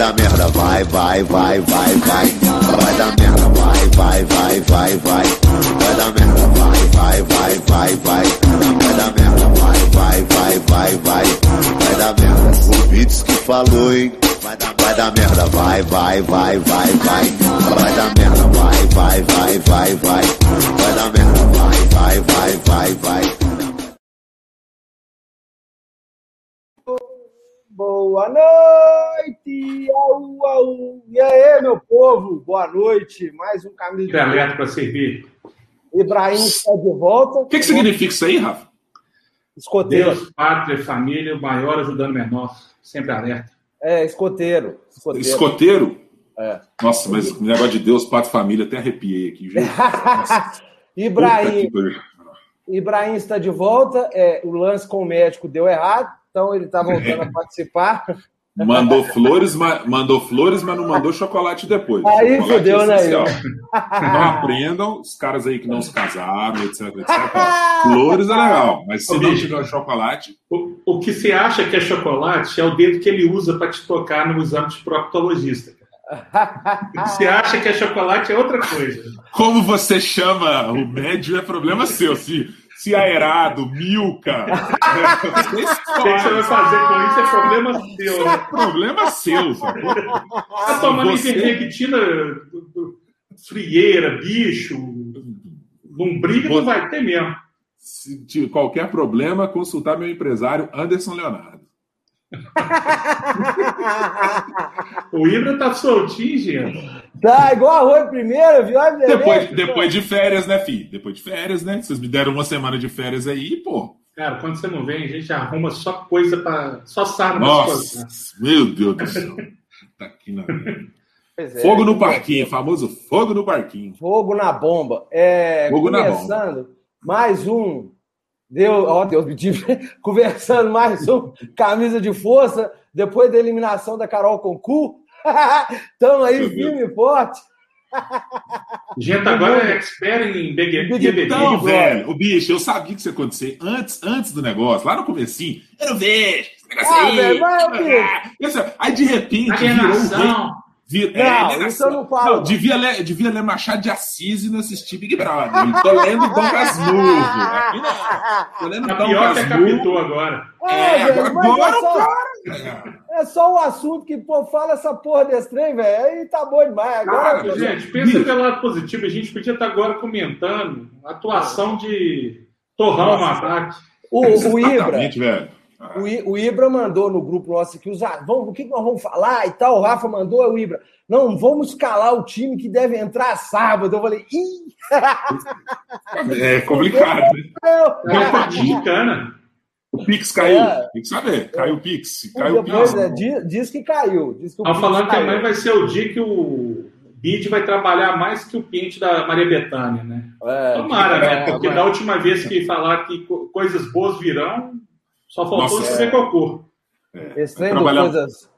dar merda, vai, vai, vai, vai, vai. Vai dar merda, vai, vai, vai, vai, vai. Vai dar merda, vai, vai, vai, vai, vai. Vai dar merda, vai, vai, vai, vai, vai. Vai dar merda. O Beats que falou, hein? Vai dar, merda, vai, vai, vai, vai, vai. Vai dar merda, vai, vai, vai, vai, vai. Vai dar merda, vai, vai, vai, vai, vai. Boa noite! Au, au. E aí, meu povo? Boa noite. Mais um caminho de alerta para servir. Ibrahim está de volta. O que, que significa isso aí, Rafa? Escoteiro. Deus, pátria, família, o maior ajudando o menor. Sempre alerta. É, escoteiro. Escoteiro? escoteiro? É. Nossa, mas o negócio de Deus, pátria, família, até arrepiei aqui, gente. Ibrahim. Ibrahim está de volta. É, o lance com o médico deu errado. Então ele está voltando a participar. Mandou flores, mas, mandou flores, mas não mandou chocolate depois. Aí chocolate fudeu, né? Não aprendam, os caras aí que não se casaram, etc, etc. Flores é legal, mas se não tiver chocolate. O, o que você acha que é chocolate é o dedo que ele usa para te tocar no exame de proctologista. O que você acha que é chocolate é outra coisa. Como você chama o médio é problema seu. Se se aerado, milka. o que você vai fazer com isso é problema seu. Isso é problema seu, sabe? Tá tomando você... ivermectina, frieira, bicho, lombriga, não vai ter mesmo. Se tiver qualquer problema, consultar meu empresário Anderson Leonardo. o Ibra tá soltinho, gente. Tá, igual arroz primeiro, viu? Depois, depois de férias, né, filho? Depois de férias, né? Vocês me deram uma semana de férias aí, pô. Cara, quando você não vem, a gente arruma só coisa para Só sarna Nossa, meu Deus do céu. tá aqui na. É, fogo no parquinho, famoso fogo no parquinho. Fogo na bomba. É, fogo começando, na bomba. mais um Deu, ó, Deus me tive conversando mais um camisa de força depois da eliminação da Carol Concu. Estamos aí firme e forte. Gente, agora é expert em BBB. Então, velho, o bicho, eu sabia que isso ia acontecer antes, antes do negócio, lá no comecinho. Eu não vejo esse negócio ah, aí. Velho, mas, aí, de repente, virou um Vir, não, é, isso eu não falo. Não, devia, ler, devia ler Machado de Assis e não assistir Big Brother. Eu tô lendo Dom Casmurro. Aqui não. Tô lendo Dom pior que captou agora. É, é agora, agora é, só, é só o assunto que pô, fala essa porra desse trem, velho. Aí tá bom demais. Agora, Cara, gente, pensa Bicho. pelo lado positivo. A gente podia estar agora comentando a atuação de Torrão no ataque. O, o Ibra. velho. O, Ibra mandou no grupo nosso aqui, os, vamos, o que nós vamos falar e tal. O Rafa mandou, o Ibra. Não, vamos escalar o time que deve entrar sábado. Eu falei, ih! É complicado, né? É uma cana. O Pix caiu. É. Tem que saber. Caiu o Pix. Caiu o Pix. É, diz, diz, que caiu. Diz que Estão falando caiu. que amanhã vai ser o dia que o Bid vai trabalhar mais que o Pinte da Maria Bethânia, né? É, Tomara, né? Porque da última vez que falar que coisas boas virão, só faltou Nossa, é. cocô. É. Esse trabalhar, coisas.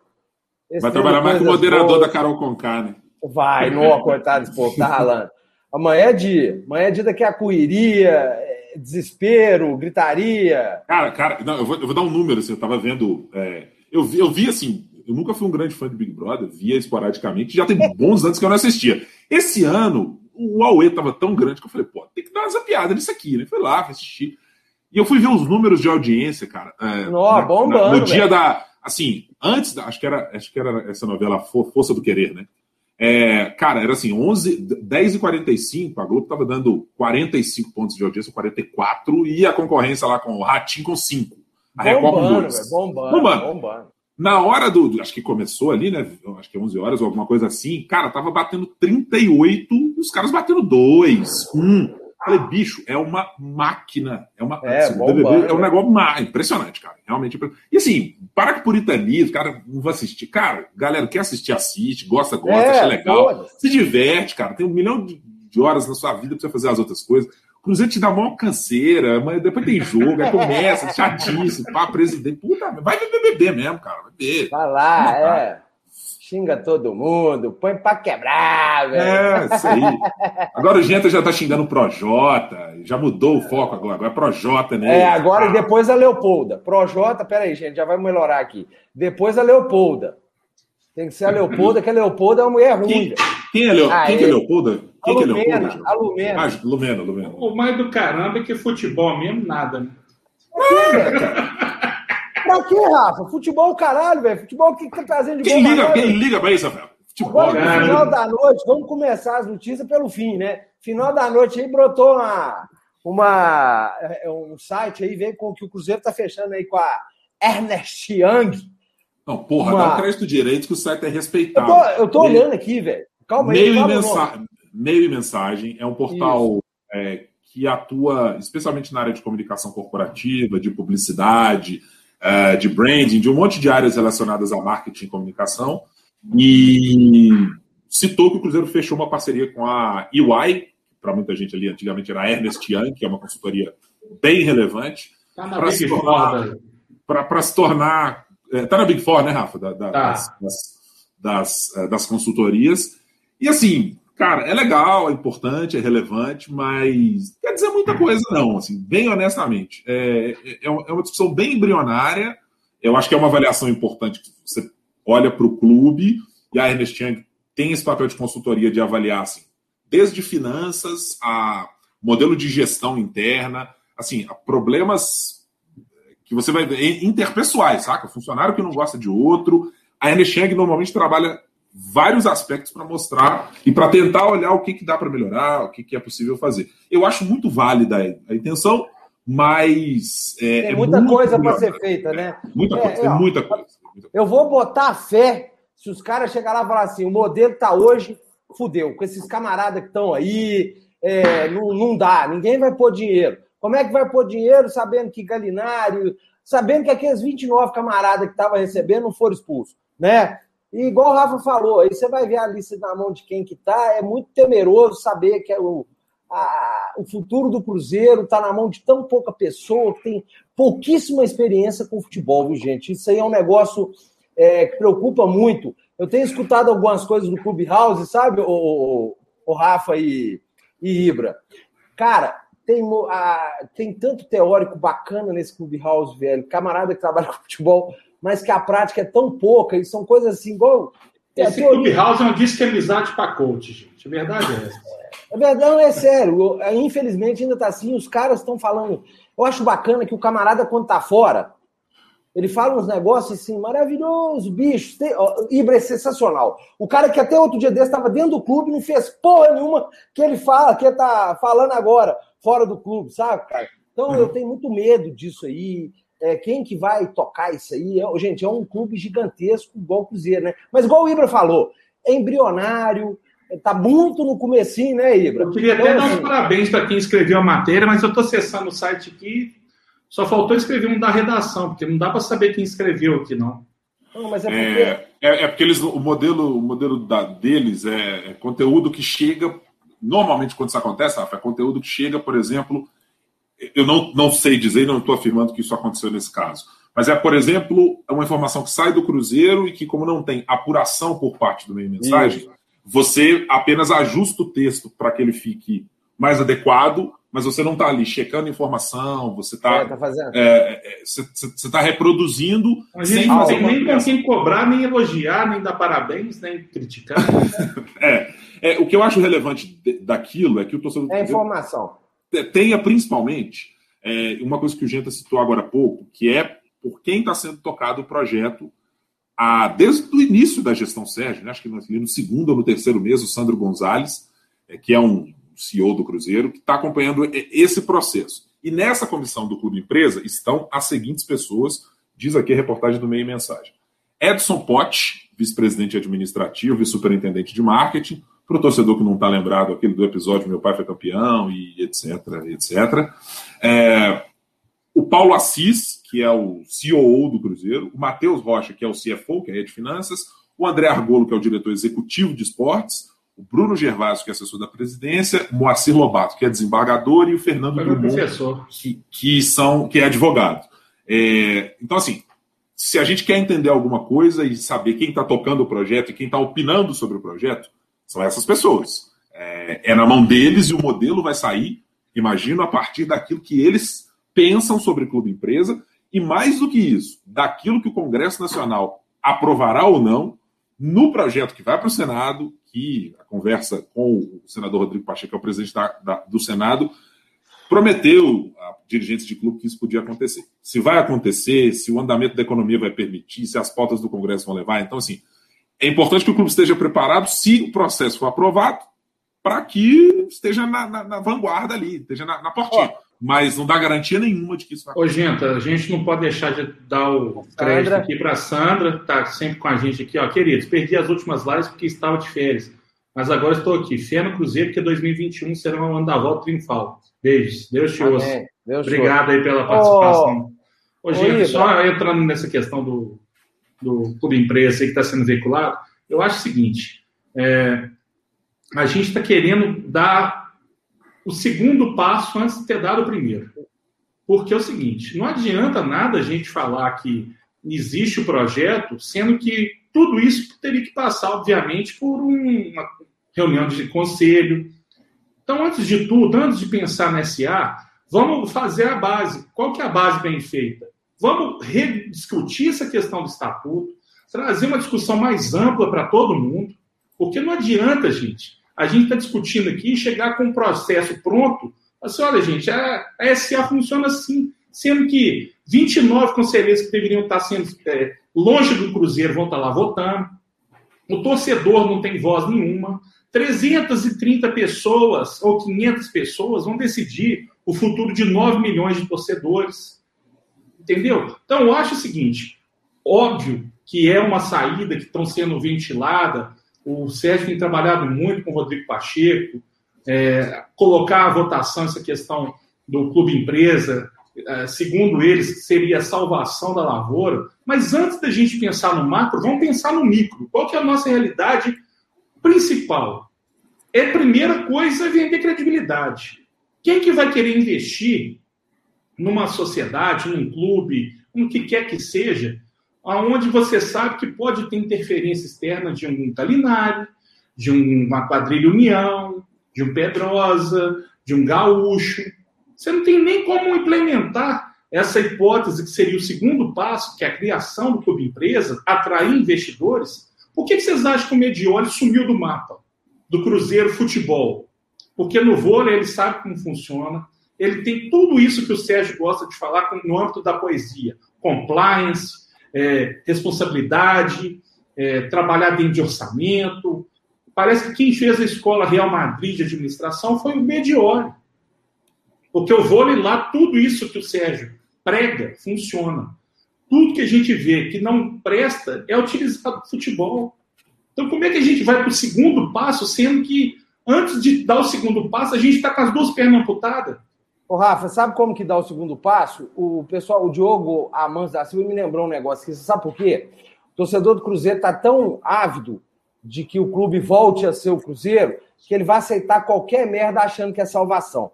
vai trabalhar mais com o moderador boas. da Carol Conká, né? Vai, não, cortar, pô, tá ralando. Amanhã é dia. Amanhã é dia daqui a cuiria, é, desespero, gritaria. Cara, cara, não, eu, vou, eu vou dar um número, assim, eu tava vendo. É, eu, vi, eu vi assim, eu nunca fui um grande fã de Big Brother, via esporadicamente, já tem bons anos que eu não assistia. Esse ano, o Aue tava tão grande que eu falei, pô, tem que dar uma zapiada nisso aqui, né? Fui lá, fui assistir. E eu fui ver os números de audiência, cara. É, Nó, na, bombando, na, no dia da. Assim, antes, da, acho que, era, acho que era essa novela Força do Querer, né? É, cara, era assim, 11, 10 e 45, a Globo tava dando 45 pontos de audiência, 44, e a concorrência lá com o Ratinho com 5. A Record com 2. Bombando, bombando. bombando. Na hora do. Acho que começou ali, né? Acho que 11 horas ou alguma coisa assim. Cara, tava batendo 38 e os caras batendo 2, 1. Falei, bicho, é uma máquina. É, uma, é, assim, BBB é um negócio má, impressionante, cara. Realmente impressionante. E assim, para com puritanismo, cara, não vai assistir. Cara, galera, quer assistir, assiste, gosta, gosta, é, acha legal. Se diverte, cara. Tem um milhão de, horas na sua vida pra você fazer as outras coisas. Cruzeiro te dá maior canseira, mas depois tem jogo, aí começa, chatice, pá, presidente. Puta, vai ver BBB mesmo, cara. Vai ver. Vai lá, é xinga todo mundo, põe pra quebrar, velho. É, isso aí. Agora o Genta já tá xingando o Projota, já mudou o foco agora, agora é Projota, né? É, agora ah. depois a Leopolda. Projota, peraí, gente, já vai melhorar aqui. Depois a Leopolda. Tem que ser a Leopolda, que a Leopolda é uma mulher ruim. Quem, quem, é, Leo, ah, quem é, é Leopolda? Quem a Lumena, que é Leopolda? A Lumena. Ah, Lumena, Lumena. O mais do caramba é que futebol mesmo, nada, né? Pra quê, Rafa? Futebol, caralho, velho. Futebol, o que, que tá trazendo de quem liga, Quem liga pra isso, Rafael? Futebol, Agora, no final da noite, vamos começar as notícias pelo fim, né? Final da noite aí brotou uma, uma, é, um site aí, veio com que o Cruzeiro tá fechando aí com a Ernest Young. Não, porra, uma... dá o crédito direito que o site é respeitado. Eu tô, eu tô meio, olhando aqui, velho. Calma aí. Meio, e mensa... meio e mensagem é um portal é, que atua especialmente na área de comunicação corporativa, de publicidade, é, de branding, de um monte de áreas relacionadas a marketing e comunicação. E citou que o Cruzeiro fechou uma parceria com a EY, para muita gente ali antigamente era a Ernest Young, que é uma consultoria bem relevante, tá para se, tornar, se tornar Está na Big Four, né, Rafa? Da, da, tá. das, das, das, é, das, consultorias. E assim, cara, é legal, é importante, é relevante, mas quer dizer muita coisa, não. Assim, bem honestamente. É, é, é uma discussão bem embrionária. Eu acho que é uma avaliação importante você olha para o clube e a Ernest Young tem esse papel de consultoria de avaliar assim, desde finanças a modelo de gestão interna, assim, problemas que você vai ver interpessoais, saca? Funcionário que não gosta de outro. A Ernest Young normalmente trabalha vários aspectos para mostrar e para tentar olhar o que, que dá para melhorar, o que, que é possível fazer. Eu acho muito válida a intenção, mas. É, Tem é muita coisa para ser feita, né? Muita coisa, é, muita coisa. Eu vou botar fé se os caras chegarem lá e falar assim: o modelo tá hoje, fudeu, com esses camaradas que estão aí, é, não, não dá, ninguém vai pôr dinheiro. Como é que vai pôr dinheiro sabendo que Galinário, sabendo que aqueles 29 camaradas que estavam recebendo não foram expulsos, né? E igual o Rafa falou, aí você vai ver a lista na mão de quem que tá, é muito temeroso saber que é o, a, o futuro do Cruzeiro está na mão de tão pouca pessoa, que tem pouquíssima experiência com futebol, viu, gente? Isso aí é um negócio é, que preocupa muito. Eu tenho escutado algumas coisas do Clubhouse, sabe, o, o, o Rafa e, e Ibra? Cara, tem, a, tem tanto teórico bacana nesse Clubhouse, velho. Camarada que trabalha com futebol, mas que a prática é tão pouca, e são coisas assim, igual. Esse Clubhouse é uma amizade para coach, gente. A verdade é essa. É verdade, é sério. Infelizmente ainda tá assim, os caras estão falando. Eu acho bacana que o camarada, quando tá fora, ele fala uns negócios assim, maravilhoso, bicho. Tem... Ibra é sensacional. O cara que até outro dia desse estava dentro do clube, não fez porra nenhuma que ele fala, que ele tá falando agora fora do clube, sabe, cara? Então eu tenho muito medo disso aí. É, quem que vai tocar isso aí? É, gente, é um clube gigantesco, igual o Cruzeiro, né? Mas igual o Ibra falou, é embrionário, tá muito no comecinho, né, Ibra? Eu queria até então, dar uns assim, parabéns para quem escreveu a matéria, mas eu estou acessando o site aqui, só faltou escrever um da redação, porque não dá para saber quem escreveu aqui, não. Não, mas é porque... É, é, é porque eles, o modelo, o modelo da, deles é, é conteúdo que chega normalmente quando isso acontece, Rafa, é conteúdo que chega, por exemplo, eu não, não sei dizer, não estou afirmando que isso aconteceu nesse caso, mas é, por exemplo, é uma informação que sai do Cruzeiro e que, como não tem apuração por parte do meio mensagem, isso. você apenas ajusta o texto para que ele fique mais adequado, mas você não está ali checando informação, você está é, tá fazendo. É, é, você está reproduzindo. A gente não tem nem com quem cobrar, nem elogiar, nem dar parabéns, nem criticar. é, é, o que eu acho relevante daquilo é que o torcedor. É informação. Tenha principalmente é, uma coisa que o Genta citou agora há pouco, que é por quem está sendo tocado o projeto a, desde o início da gestão Sérgio, né? acho que no segundo ou no terceiro mês, o Sandro Gonzalez, é, que é um CEO do Cruzeiro, que está acompanhando esse processo. E nessa comissão do Clube Empresa estão as seguintes pessoas, diz aqui a reportagem do Meio Mensagem. Edson Pote, vice-presidente administrativo e superintendente de marketing, para o torcedor que não está lembrado aquele do episódio Meu Pai Foi Campeão e etc, etc. É, o Paulo Assis, que é o CEO do Cruzeiro, o Matheus Rocha, que é o CFO, que é a de finanças, o André Argolo, que é o diretor executivo de esportes, o Bruno Gervásio, que é assessor da presidência, o Moacir Lobato, que é desembargador, e o Fernando Drummond, que, que, são, que é advogado. É, então, assim, se a gente quer entender alguma coisa e saber quem está tocando o projeto e quem está opinando sobre o projeto, são essas pessoas. É, é na mão deles e o modelo vai sair, imagino, a partir daquilo que eles pensam sobre clube empresa e mais do que isso, daquilo que o Congresso Nacional aprovará ou não no projeto que vai para o Senado, que a conversa com o senador Rodrigo Pacheco, que é o presidente da, da, do Senado, prometeu a dirigentes de clube que isso podia acontecer. Se vai acontecer, se o andamento da economia vai permitir, se as pautas do Congresso vão levar. Então, assim, é importante que o clube esteja preparado, se o processo for aprovado, para que esteja na, na, na, vanguarda ali, esteja na, na portinha. Oh. Mas não dá garantia nenhuma de que isso vai acontecer. Ô, gente, a gente não pode deixar de dar o crédito Sandra. aqui para a Sandra, que está sempre com a gente aqui. Ó, queridos, perdi as últimas lives porque estava de férias. Mas agora estou aqui. Fé no Cruzeiro, que 2021 será um ano da volta triunfal. Beijos. Deus te ouça. Deus Obrigado aí pela participação. Ô, Ô gente, só entrando nessa questão do, do clube empresa que está sendo veiculado, eu acho o seguinte: é, a gente está querendo dar o segundo passo antes de ter dado o primeiro. Porque é o seguinte: não adianta nada a gente falar que existe o projeto, sendo que tudo isso teria que passar, obviamente, por uma reunião de conselho. Então, antes de tudo, antes de pensar na SA, vamos fazer a base. Qual que é a base bem feita? Vamos rediscutir essa questão do estatuto, trazer uma discussão mais ampla para todo mundo, porque não adianta, gente, a gente está discutindo aqui e chegar com um processo pronto. Assim, olha, gente, a, a SA funciona assim, sendo que 29 conselheiros que deveriam estar sendo é, longe do Cruzeiro vão estar lá votando. O torcedor não tem voz nenhuma. 330 pessoas ou 500 pessoas vão decidir o futuro de 9 milhões de torcedores. Entendeu? Então, eu acho o seguinte: óbvio que é uma saída que estão sendo ventilada. O Sérgio tem trabalhado muito com o Rodrigo Pacheco, é, colocar a votação essa questão do clube empresa, é, segundo eles, seria a salvação da lavoura. Mas antes da gente pensar no macro, vamos pensar no micro. Qual que é a nossa realidade principal? É a primeira coisa é vender credibilidade. Quem que vai querer investir numa sociedade, num clube, no que quer que seja, aonde você sabe que pode ter interferência externa de um Talinari, de uma quadrilha União, de um Pedrosa, de um Gaúcho. Você não tem nem como implementar essa hipótese que seria o segundo passo, que é a criação do clube empresa, atrair investidores. Por que, vocês acham que o Medioli sumiu do mapa do Cruzeiro Futebol? Porque no vôlei ele sabe como funciona, ele tem tudo isso que o Sérgio gosta de falar no âmbito da poesia: compliance, é, responsabilidade, é, trabalhar dentro de orçamento. Parece que quem fez a escola Real Madrid de administração foi o Medioli. Porque o vôlei lá, tudo isso que o Sérgio prega, funciona. Tudo que a gente vê que não presta é utilizado no futebol. Então, como é que a gente vai para o segundo passo, sendo que antes de dar o segundo passo, a gente está com as duas pernas amputadas? Ô, Rafa, sabe como que dá o segundo passo? O pessoal, o Diogo Amans da Silva me lembrou um negócio que você sabe por quê? O torcedor do Cruzeiro está tão ávido de que o clube volte a ser o Cruzeiro que ele vai aceitar qualquer merda achando que é salvação.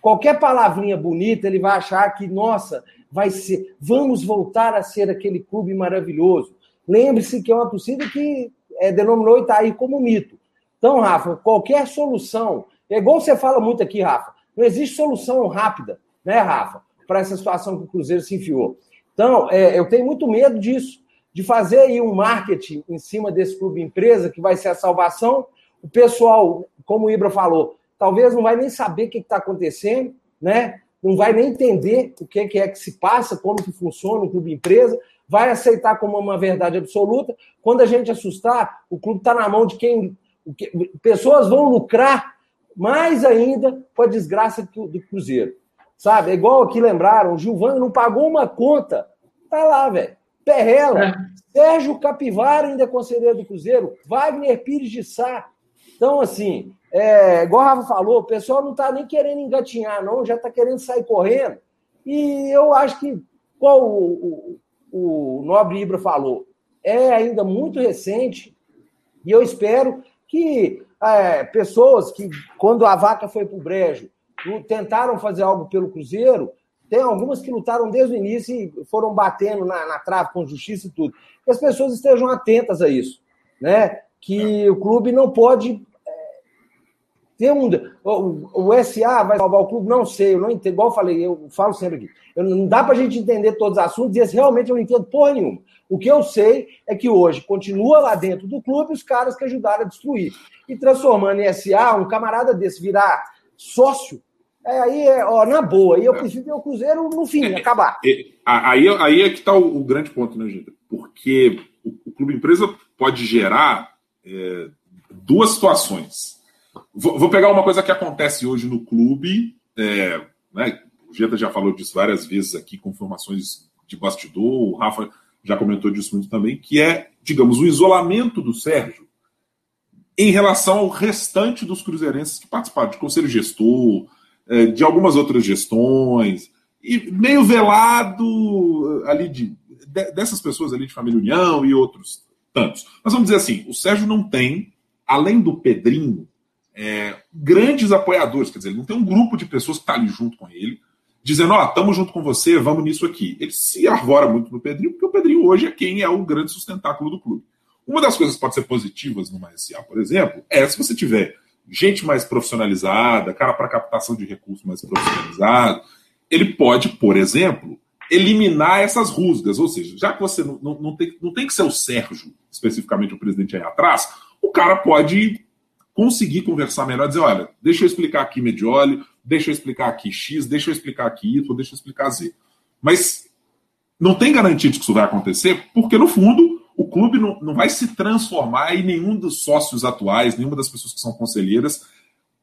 Qualquer palavrinha bonita, ele vai achar que, nossa, vai ser, vamos voltar a ser aquele clube maravilhoso. Lembre-se que é uma torcida que é, denominou Itaí como mito. Então, Rafa, qualquer solução, é igual você fala muito aqui, Rafa, não existe solução rápida, né, Rafa, para essa situação que o Cruzeiro se enfiou. Então, é, eu tenho muito medo disso, de fazer aí um marketing em cima desse clube empresa que vai ser a salvação. O pessoal, como o Ibra falou, talvez não vai nem saber o que está acontecendo, né? Não vai nem entender o que é que se passa, como que funciona o clube empresa, vai aceitar como uma verdade absoluta. Quando a gente assustar, o clube está na mão de quem. Pessoas vão lucrar mais ainda com a desgraça do Cruzeiro. Sabe? É igual aqui lembraram, o Gilvan não pagou uma conta. Tá lá, velho. Perrela. É. Sérgio Capivara ainda é conselheiro do Cruzeiro. Wagner Pires de Sá. Então, assim, é, igual a Rafa falou, o pessoal não está nem querendo engatinhar, não, já está querendo sair correndo. E eu acho que, qual o, o, o Nobre Ibra falou, é ainda muito recente, e eu espero que é, pessoas que, quando a vaca foi para o brejo, tentaram fazer algo pelo Cruzeiro, tem algumas que lutaram desde o início e foram batendo na, na trave com justiça e tudo. Que as pessoas estejam atentas a isso, né? Que o clube não pode Tem um, o, o, SA vai salvar o clube? Não sei, eu não entendo. Igual eu falei, eu falo sempre aqui. Eu, não dá para a gente entender todos os assuntos e esse realmente eu não entendo porra nenhuma. O que eu sei é que hoje continua lá dentro do clube os caras que ajudaram a destruir. E transformando em SA, um camarada desse virar sócio, é, aí, é, ó, na boa, aí eu prefiro ver o Cruzeiro no fim, é, acabar. É, aí, aí é que está o, o, grande ponto, né, gente? Porque o, o clube empresa pode gerar é, duas situações. Vou, vou, pegar uma coisa que acontece hoje no clube, é, né, o Geta já falou disso várias vezes aqui, com informações de bastidor, o Rafa já comentou disso muito também, que é, digamos, o isolamento do Sérgio em relação ao restante dos cruzeirenses que participaram de conselho gestor, é, de algumas outras gestões, e meio velado ali de, dessas pessoas ali de Família União e outros tantos. Mas vamos dizer assim, o Sérgio não tem, além do Pedrinho, é, grandes apoiadores, quer dizer, ele não tem um grupo de pessoas que está ali junto com ele, dizendo, ó, oh, estamos junto com você, vamos nisso aqui. Ele se arvora muito no Pedrinho, porque o Pedrinho hoje é quem é o grande sustentáculo do clube. Uma das coisas que pode ser positivas no SA, por exemplo, é se você tiver gente mais profissionalizada, cara para captação de recursos mais profissionalizado, ele pode, por exemplo, eliminar essas rusgas. Ou seja, já que você não, não, não, tem, não tem que ser o Sérgio, especificamente o presidente aí atrás, o cara pode conseguir conversar melhor, dizer, olha, deixa eu explicar aqui Medioli, deixa eu explicar aqui X, deixa eu explicar aqui Y, deixa eu explicar Z. Mas não tem garantia de que isso vai acontecer, porque no fundo o clube não, não vai se transformar em nenhum dos sócios atuais, nenhuma das pessoas que são conselheiras,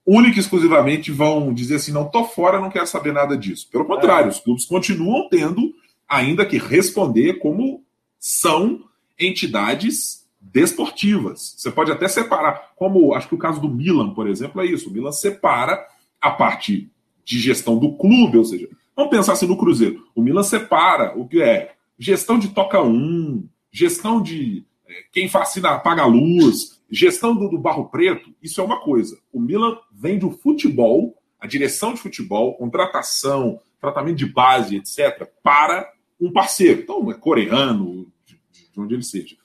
única e exclusivamente vão dizer assim: não tô fora, não quero saber nada disso. Pelo contrário, é. os clubes continuam tendo ainda que responder como são entidades desportivas. Você pode até separar, como acho que o caso do Milan, por exemplo, é isso. O Milan separa a parte de gestão do clube, ou seja, vamos pensar assim no Cruzeiro. O Milan separa o que é gestão de toca um, gestão de é, quem fascina paga a luz, gestão do, do, barro preto, isso é uma coisa. O Milan vende o futebol, a direção de futebol, contratação, tratamento de base, etc., para um parceiro. Então, é coreano, de, de onde ele seja.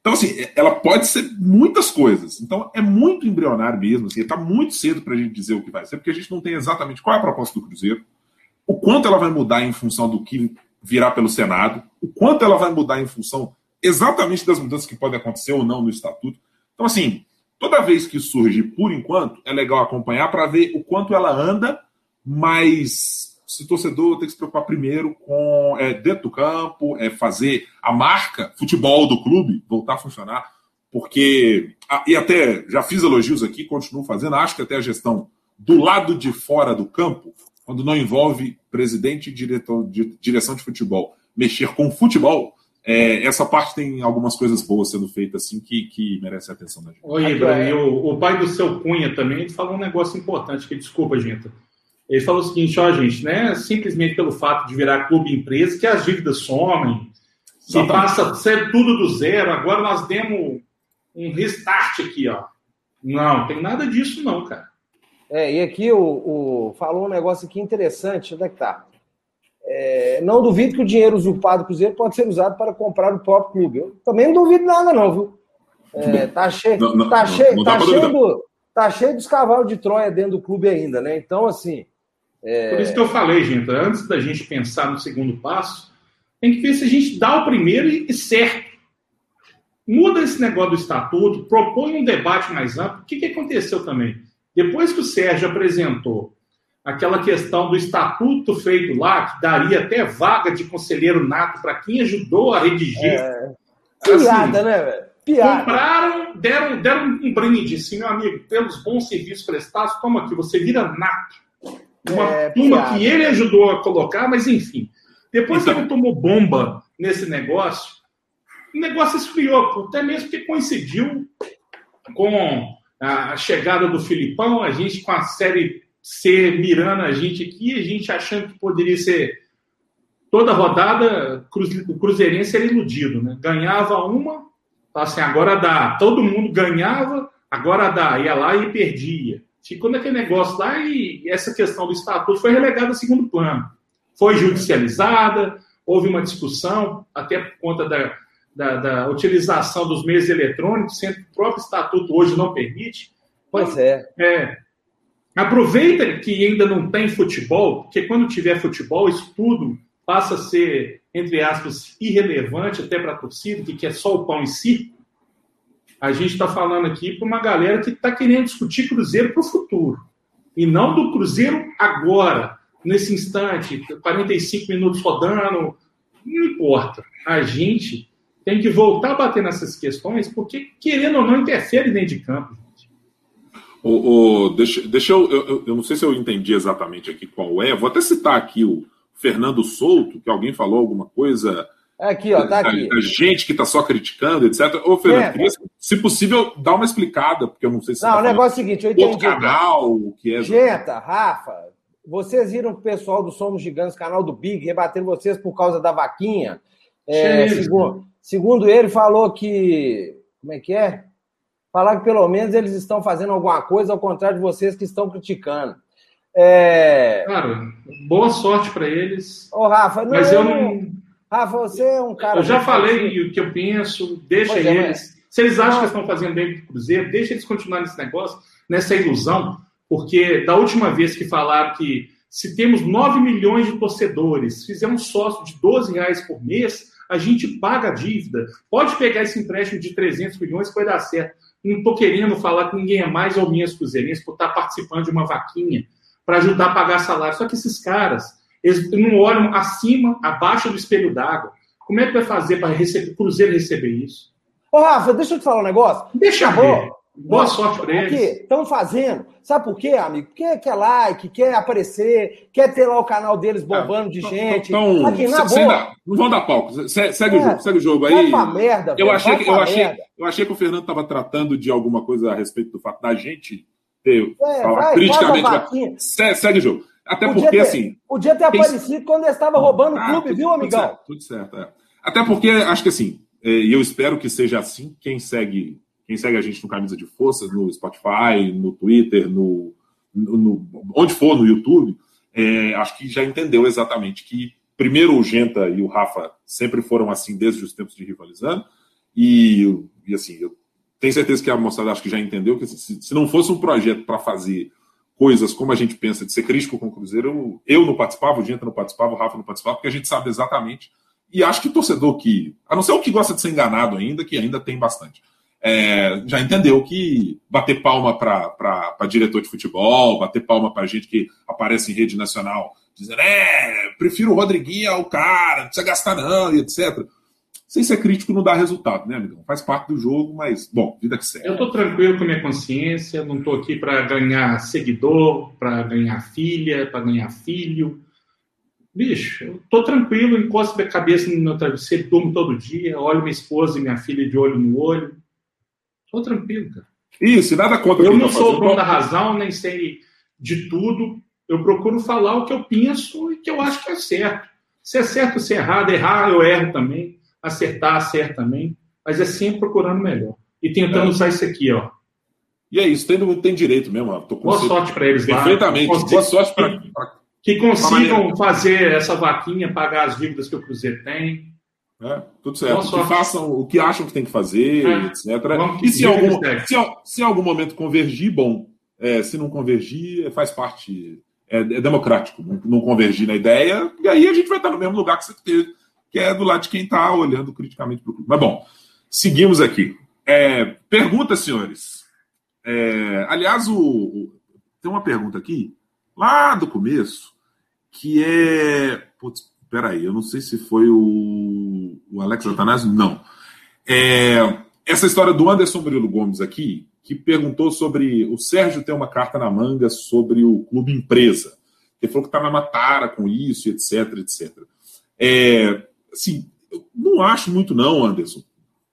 Então, assim, ela pode ser muitas coisas. Então, é muito embrionário mesmo. Assim, está muito cedo para a gente dizer o que vai ser, porque a gente não tem exatamente qual é a proposta do Cruzeiro, o quanto ela vai mudar em função do que virá pelo Senado, o quanto ela vai mudar em função exatamente das mudanças que podem acontecer ou não no Estatuto. Então, assim, toda vez que surge, por enquanto, é legal acompanhar para ver o quanto ela anda, mas se o torcedor tem que se preocupar primeiro com é, dentro do campo, é fazer a marca futebol do clube voltar a funcionar, porque e até já fiz elogios aqui, continuo fazendo, acho que até a gestão do lado de fora do campo, quando não envolve presidente e diretor de direção de futebol, mexer com futebol, é, essa parte tem algumas coisas boas sendo feitas assim que, que merece a atenção da gente. Oi, Ibra, e o, o, pai do seu Cunha também falou um negócio importante, que desculpa, gente. Ele falou o seguinte, ó, gente, né? Simplesmente pelo fato de virar clube empresa, que as dívidas somem, que passa ser tudo do zero. Agora nós demos um restart aqui, ó. Não, tem nada disso, não, cara. É, e aqui o, o falou um negócio aqui interessante, onde é que tá? É, não duvido que o dinheiro usurpado do Cruzeiro pode ser usado para comprar o próprio clube. Eu também não duvido nada, não, viu? É, tá cheio, não, não, tá cheio, não, tá cheio, do, tá cheio dos cavalos de Troia dentro do clube ainda, né? Então, assim, é... Por isso que eu falei, gente, antes da gente pensar no segundo passo, tem que ver se a gente dá o primeiro e, certo. Muda esse negócio do estatuto, propõe um debate mais amplo. O que, que aconteceu também? Depois que o Sérgio apresentou aquela questão do estatuto feito lá, que daria até vaga de conselheiro nato para quem ajudou a redigir. É... Piada, assim, né, velho? Piada. Compraram, deram, deram um brinde, assim, meu amigo, pelos bons serviços prestados, toma aqui, você vira nato uma é, turma que ele ajudou a colocar, mas enfim. Depois então... que ele tomou bomba nesse negócio, o negócio esfriou, até mesmo que coincidiu com a chegada do Filipão, a gente com a série C mirando a gente aqui, a gente achando que poderia ser toda rodada, o Cruzeirense era iludido, né? Ganhava uma, assim, agora dá. Todo mundo ganhava, agora dá. Ia lá e perdia. Ficou naquele negócio lá e essa questão do estatuto foi relegada a segundo plano. Foi judicializada, houve uma discussão, até por conta da, da, da utilização dos meios eletrônicos, sendo que o próprio estatuto hoje não permite. Pois é. é Aproveita que ainda não tem futebol, porque quando tiver futebol, isso tudo passa a ser, entre aspas, irrelevante até para a torcida, que quer só o pão em si. A gente está falando aqui para uma galera que está querendo discutir Cruzeiro para o futuro. E não do Cruzeiro agora, nesse instante, 45 minutos rodando. Não importa. A gente tem que voltar a bater nessas questões, porque, querendo ou não, interfere dentro de campo. O, o, deixa, deixa eu, eu, eu, não sei se eu entendi exatamente aqui qual é. Vou até citar aqui o Fernando Souto, que alguém falou alguma coisa. É aqui, ó, tá aqui. A, gente que está só criticando, etc. Ô, Fernando, queria, se possível, dar uma explicada, porque eu não sei se. Não, tá o negócio é o seguinte, eu entendi. O canal, o que é. Genta, Rafa, vocês viram o pessoal do Somos Gigantes, canal do Big, rebatendo vocês por causa da vaquinha. É, segundo, segundo ele, falou que. Como é que é? falar que pelo menos eles estão fazendo alguma coisa, ao contrário de vocês que estão criticando. É... Cara, boa sorte para eles. Ô, Rafa, não, mas eu não. Rafa, você é um cara. Eu já falei o que eu penso, deixa pois é, eles. É, Se eles acham não. que estão fazendo bem do Cruzeiro, deixa eles continuarem nesse negócio, nessa ilusão, porque da última vez que falaram que se temos 9 milhões de torcedores, fizer um sócio de 12 reais por mês, a gente paga a dívida. Pode pegar esse empréstimo de 300 milhões que vai dar certo. Não estou querendo falar que ninguém é mais ou menos cruzeirense por estar participando de uma vaquinha para ajudar a pagar salário. Só que esses caras, eles não olham acima, abaixo do espelho d'água. Como é que vai fazer para o Cruzeiro receber isso? Ô, Rafa, deixa eu te falar um negócio. Deixa eu ver. Boa sorte para eles. Estão fazendo. Sabe por quê, amigo? Porque quer like, quer aparecer, quer ter lá o canal deles bombando é, de gente. Então, Aqui, na boa. não vão dar palco. Segue, é, o jogo, segue o jogo aí. Vai pra merda, eu, achei que, eu, achei, eu achei que o Fernando estava tratando de alguma coisa a respeito do fato da gente ter. É, falar criticamente. Segue o jogo. Até podia porque, ter, assim. Podia ter aparecido quando ele estava roubando ah, o clube, tudo, viu, amigão? Tudo certo, tudo certo é. Até porque, acho que assim, é, e eu espero que seja assim, quem segue quem segue a gente no Camisa de Força, no Spotify, no Twitter, no, no, no onde for, no YouTube, é, acho que já entendeu exatamente que primeiro o Genta e o Rafa sempre foram assim desde os tempos de rivalizando, e, e assim, eu tenho certeza que a moçada acho que já entendeu que se, se não fosse um projeto para fazer coisas como a gente pensa, de ser crítico com o Cruzeiro, eu, eu não participava, o Genta não participava, o Rafa não participava, porque a gente sabe exatamente. E acho que o torcedor que, a não ser o que gosta de ser enganado ainda, que ainda tem bastante é, já entendeu que bater palma para diretor de futebol, bater palma para gente que aparece em rede nacional, dizendo, é, prefiro o Rodriguinho ao cara, não precisa gastar não, e etc. Sem ser crítico não dá resultado, né, amigão? Faz parte do jogo, mas, bom, vida que segue. Eu tô tranquilo com a minha consciência, não tô aqui para ganhar seguidor, para ganhar filha, para ganhar filho. Bicho, eu tô tranquilo, encosto a cabeça no meu travesseiro, durmo todo dia, olho minha esposa e minha filha de olho no olho Tô tranquilo, cara. Isso, nada contra. Eu não tá sou o dono da razão, nem sei de tudo. Eu procuro falar o que eu penso e que eu acho que é certo. Se é certo, se é errado, errar, eu erro também. Acertar, acerto também. Mas é sempre procurando melhor. E tentando é. usar isso aqui, ó. E é isso, tem, tem direito mesmo. Tô Boa sorte para eles lá. Perfeitamente. Boa sorte para. Que consigam fazer essa vaquinha, pagar as dívidas que o Cruzeiro tem. É, tudo certo. que façam o que acham que tem que fazer, é. etc. E se, algum, se, se em algum momento convergir, bom. É, se não convergir, faz parte. É, é democrático não, não, convergir na ideia, e aí a gente vai estar no mesmo lugar que você teve, que é do lado de quem está olhando criticamente para o clube. Mas bom, seguimos aqui. É, pergunta, senhores. É, aliás, o, o, tem uma pergunta aqui, lá do começo, que é. Putz, peraí, eu não sei se foi o, o Alex Atanásio, não. É, essa história do Anderson Murilo Gomes aqui, que perguntou sobre o Sérgio ter uma carta na manga sobre o clube empresa. Ele falou que está na matara com isso, etc, etc. É, assim, não acho muito não, Anderson,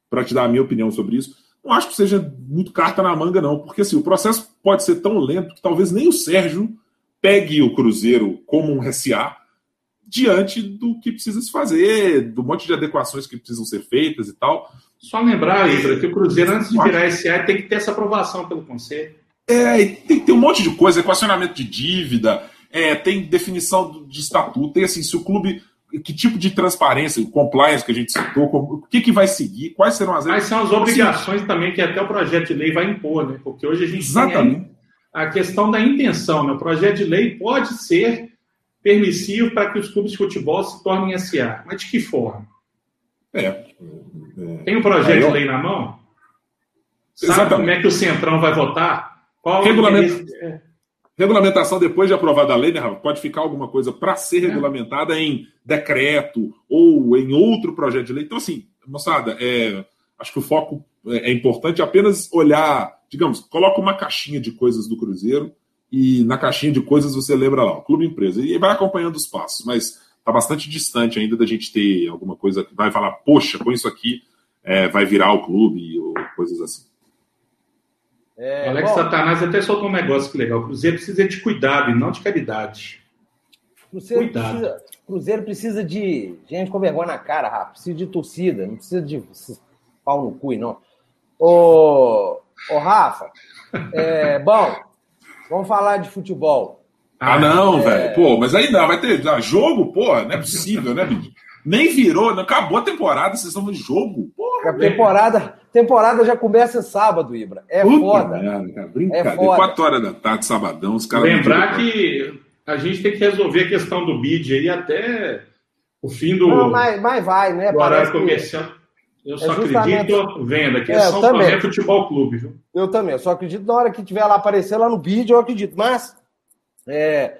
para te dar a minha opinião sobre isso. Não acho que seja muito carta na manga, não, porque assim, o processo pode ser tão lento que talvez nem o Sérgio pegue o Cruzeiro como um RSA, diante do que precisa se fazer, do monte de adequações que precisam ser feitas e tal. Só lembrar, Ibra, que o Cruzeiro, antes de virar SA, tem que ter essa aprovação pelo Conselho. É, tem que ter um monte de coisa, equacionamento de dívida, é, tem definição de estatuto, tem assim, se o clube. Que tipo de transparência, compliance que a gente citou, o que, que vai seguir, quais serão as. Quais são as obrigações assim, também que até o projeto de lei vai impor, né? Porque hoje a gente exatamente. tem a questão da intenção. Né? O projeto de lei pode ser permissivo para que os clubes de futebol se tornem SA. Mas de que forma? É. é. Tem um projeto de lei na mão? Sabe Exatamente. como é que o Centrão vai votar? Qual Regulamento... é? Regulamentação, depois de aprovada a lei, né, Rafa, pode ficar alguma coisa para ser é. regulamentada em decreto ou em outro projeto de lei. Então, assim, moçada, é, acho que o foco é, é importante apenas olhar, digamos, coloca uma caixinha de coisas do Cruzeiro e na caixinha de coisas você lembra lá, o Clube Empresa, e vai acompanhando os passos, mas está bastante distante ainda da gente ter alguma coisa que vai falar, poxa, com isso aqui é, vai virar o clube ou coisas assim. É, Alex bom, Satanás até soltou um negócio que legal. O Cruzeiro precisa de cuidado e não de caridade. Cruzeiro cuidado. Precisa, Cruzeiro precisa de gente com vergonha na cara, Rafa. Precisa de torcida, não precisa de pau no cu, não. Ô, ô Rafa, é, bom, vamos falar de futebol. Ah, não, é... velho. Pô, mas aí não, vai ter jogo, porra, não é possível, né, bicho? Nem virou, não acabou a temporada, vocês estão no jogo. Porra, a temporada, temporada já começa sábado, Ibra. É Puta foda. Merda, cara. Brincadeira. É foda. 4 horas da tarde, sabadão, os caras. Lembrar que a gente tem que resolver a questão do bid aí até o fim do. Não, mas, mas vai, né? Do horário comercial. Eu é só justamente... acredito vendo aqui é, é São Tomé Futebol Clube, viu? Eu também, eu só acredito na hora que tiver lá aparecer lá no bid, eu acredito. Mas é,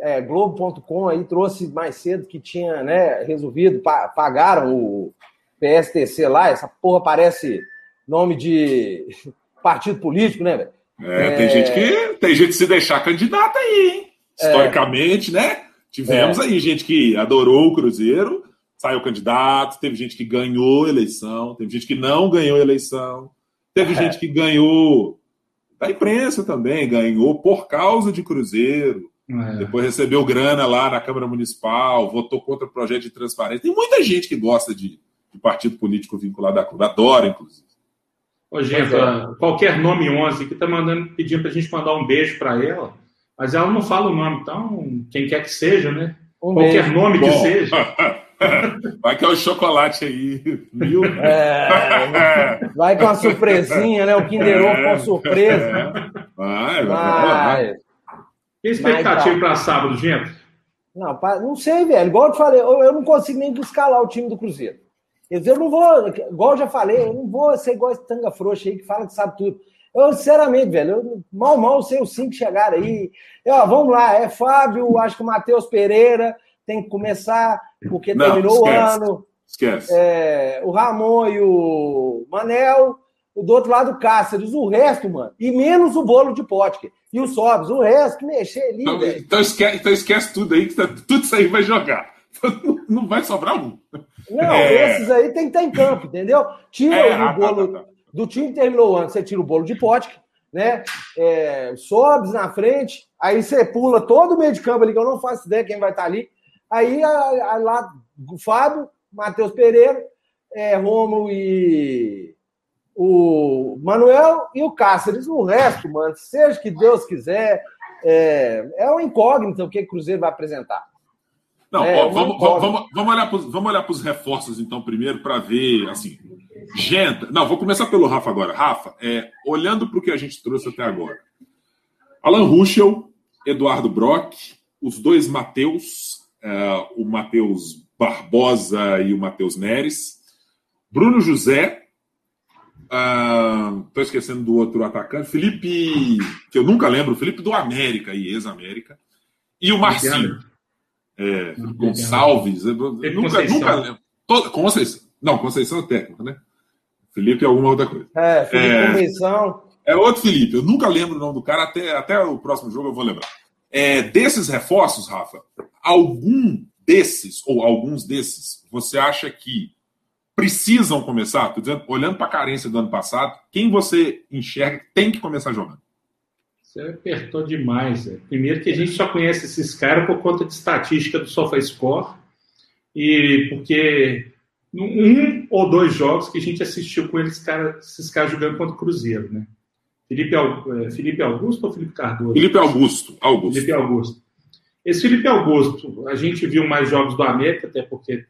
é, Globo.com aí trouxe mais cedo que tinha né, resolvido, pagaram o PSTC lá, essa porra parece nome de partido político, né, velho? É, é, tem gente que tem gente que se deixar candidata aí, hein? É. Historicamente, né? Tivemos é. aí gente que adorou o Cruzeiro, saiu candidato, teve gente que ganhou eleição, teve gente que não ganhou eleição, teve é. gente que ganhou da imprensa também, ganhou por causa de Cruzeiro. É. Depois recebeu grana lá na Câmara Municipal, votou contra o projeto de transparência. Tem muita gente que gosta de, de partido político vinculado à clube, adora, inclusive. Ô, gente, é. qualquer nome 11 que está mandando, pedindo para a gente mandar um beijo para ela, mas ela não fala o nome, então, quem quer que seja, né? Um qualquer beijo. nome Bom. que seja. Vai que é o chocolate aí, viu? É, vai com a surpresinha, né? O Kinder Ovo com surpresa. Vai, vai. vai. Que expectativa para sábado, gente? Não, não sei, velho. Igual eu te falei, eu, eu não consigo nem escalar o time do Cruzeiro. Eu não vou, igual eu já falei, eu não vou ser igual esse tanga frouxa aí que fala que sabe tudo. Eu, sinceramente, velho, eu mal, mal sei os cinco chegaram aí. Eu, ó, vamos lá, é Fábio, acho que o Matheus Pereira tem que começar, porque não, terminou esquece, o ano. Esquece. É, o Ramon e o Manel, do outro lado o Cáceres, o resto, mano, e menos o bolo de pote e o Sobs, o resto que mexer ali. Então, então, esquece, então esquece tudo aí, que tá, tudo isso aí vai jogar. Não vai sobrar um. Não, é... esses aí tem que estar em campo, entendeu? Tira é, o ah, tá, bolo tá, tá, tá. do time que terminou antes, você tira o bolo de pote, né? É, Sobs na frente, aí você pula todo o meio de campo ali, que eu não faço ideia quem vai estar ali. Aí a, a, lá, o Fábio, Matheus Pereira, é, Romulo e o Manuel e o Cáceres. O resto, mano, seja que Deus quiser, é, é uma incógnita o que o Cruzeiro vai apresentar. Não, é, ó, vamos, vamos, vamos, olhar pros, vamos olhar para os reforços, então, primeiro, para ver, assim, gente... Não, vou começar pelo Rafa agora. Rafa, é, olhando para o que a gente trouxe até agora. Alan Ruschel, Eduardo Brock, os dois Mateus, é, o Matheus Barbosa e o Matheus Neres, Bruno José, Estou uh, esquecendo do outro atacante. Felipe, que eu nunca lembro, Felipe do América e ex-América. E o Marcinho. É, Gonçalves. nunca, nunca lembro. Todo, Conceição. Não, Conceição é técnico, né? Felipe é alguma outra coisa. É, Felipe é, Conceição. É outro Felipe. Eu nunca lembro o nome do cara, até, até o próximo jogo eu vou lembrar. É, desses reforços, Rafa, algum desses, ou alguns desses, você acha que precisam começar? Tô dizendo, olhando para a carência do ano passado, quem você enxerga que tem que começar jogando? Você apertou demais. Né? Primeiro que a gente só conhece esses caras por conta de estatística do SofaScore e porque um ou dois jogos que a gente assistiu com eles, cara, esses caras jogando contra o Cruzeiro, né? Felipe, é, Felipe Augusto ou Felipe Cardoso? Felipe Augusto. Augusto. Felipe Augusto. Esse Felipe Augusto, a gente viu mais jogos do América, até porque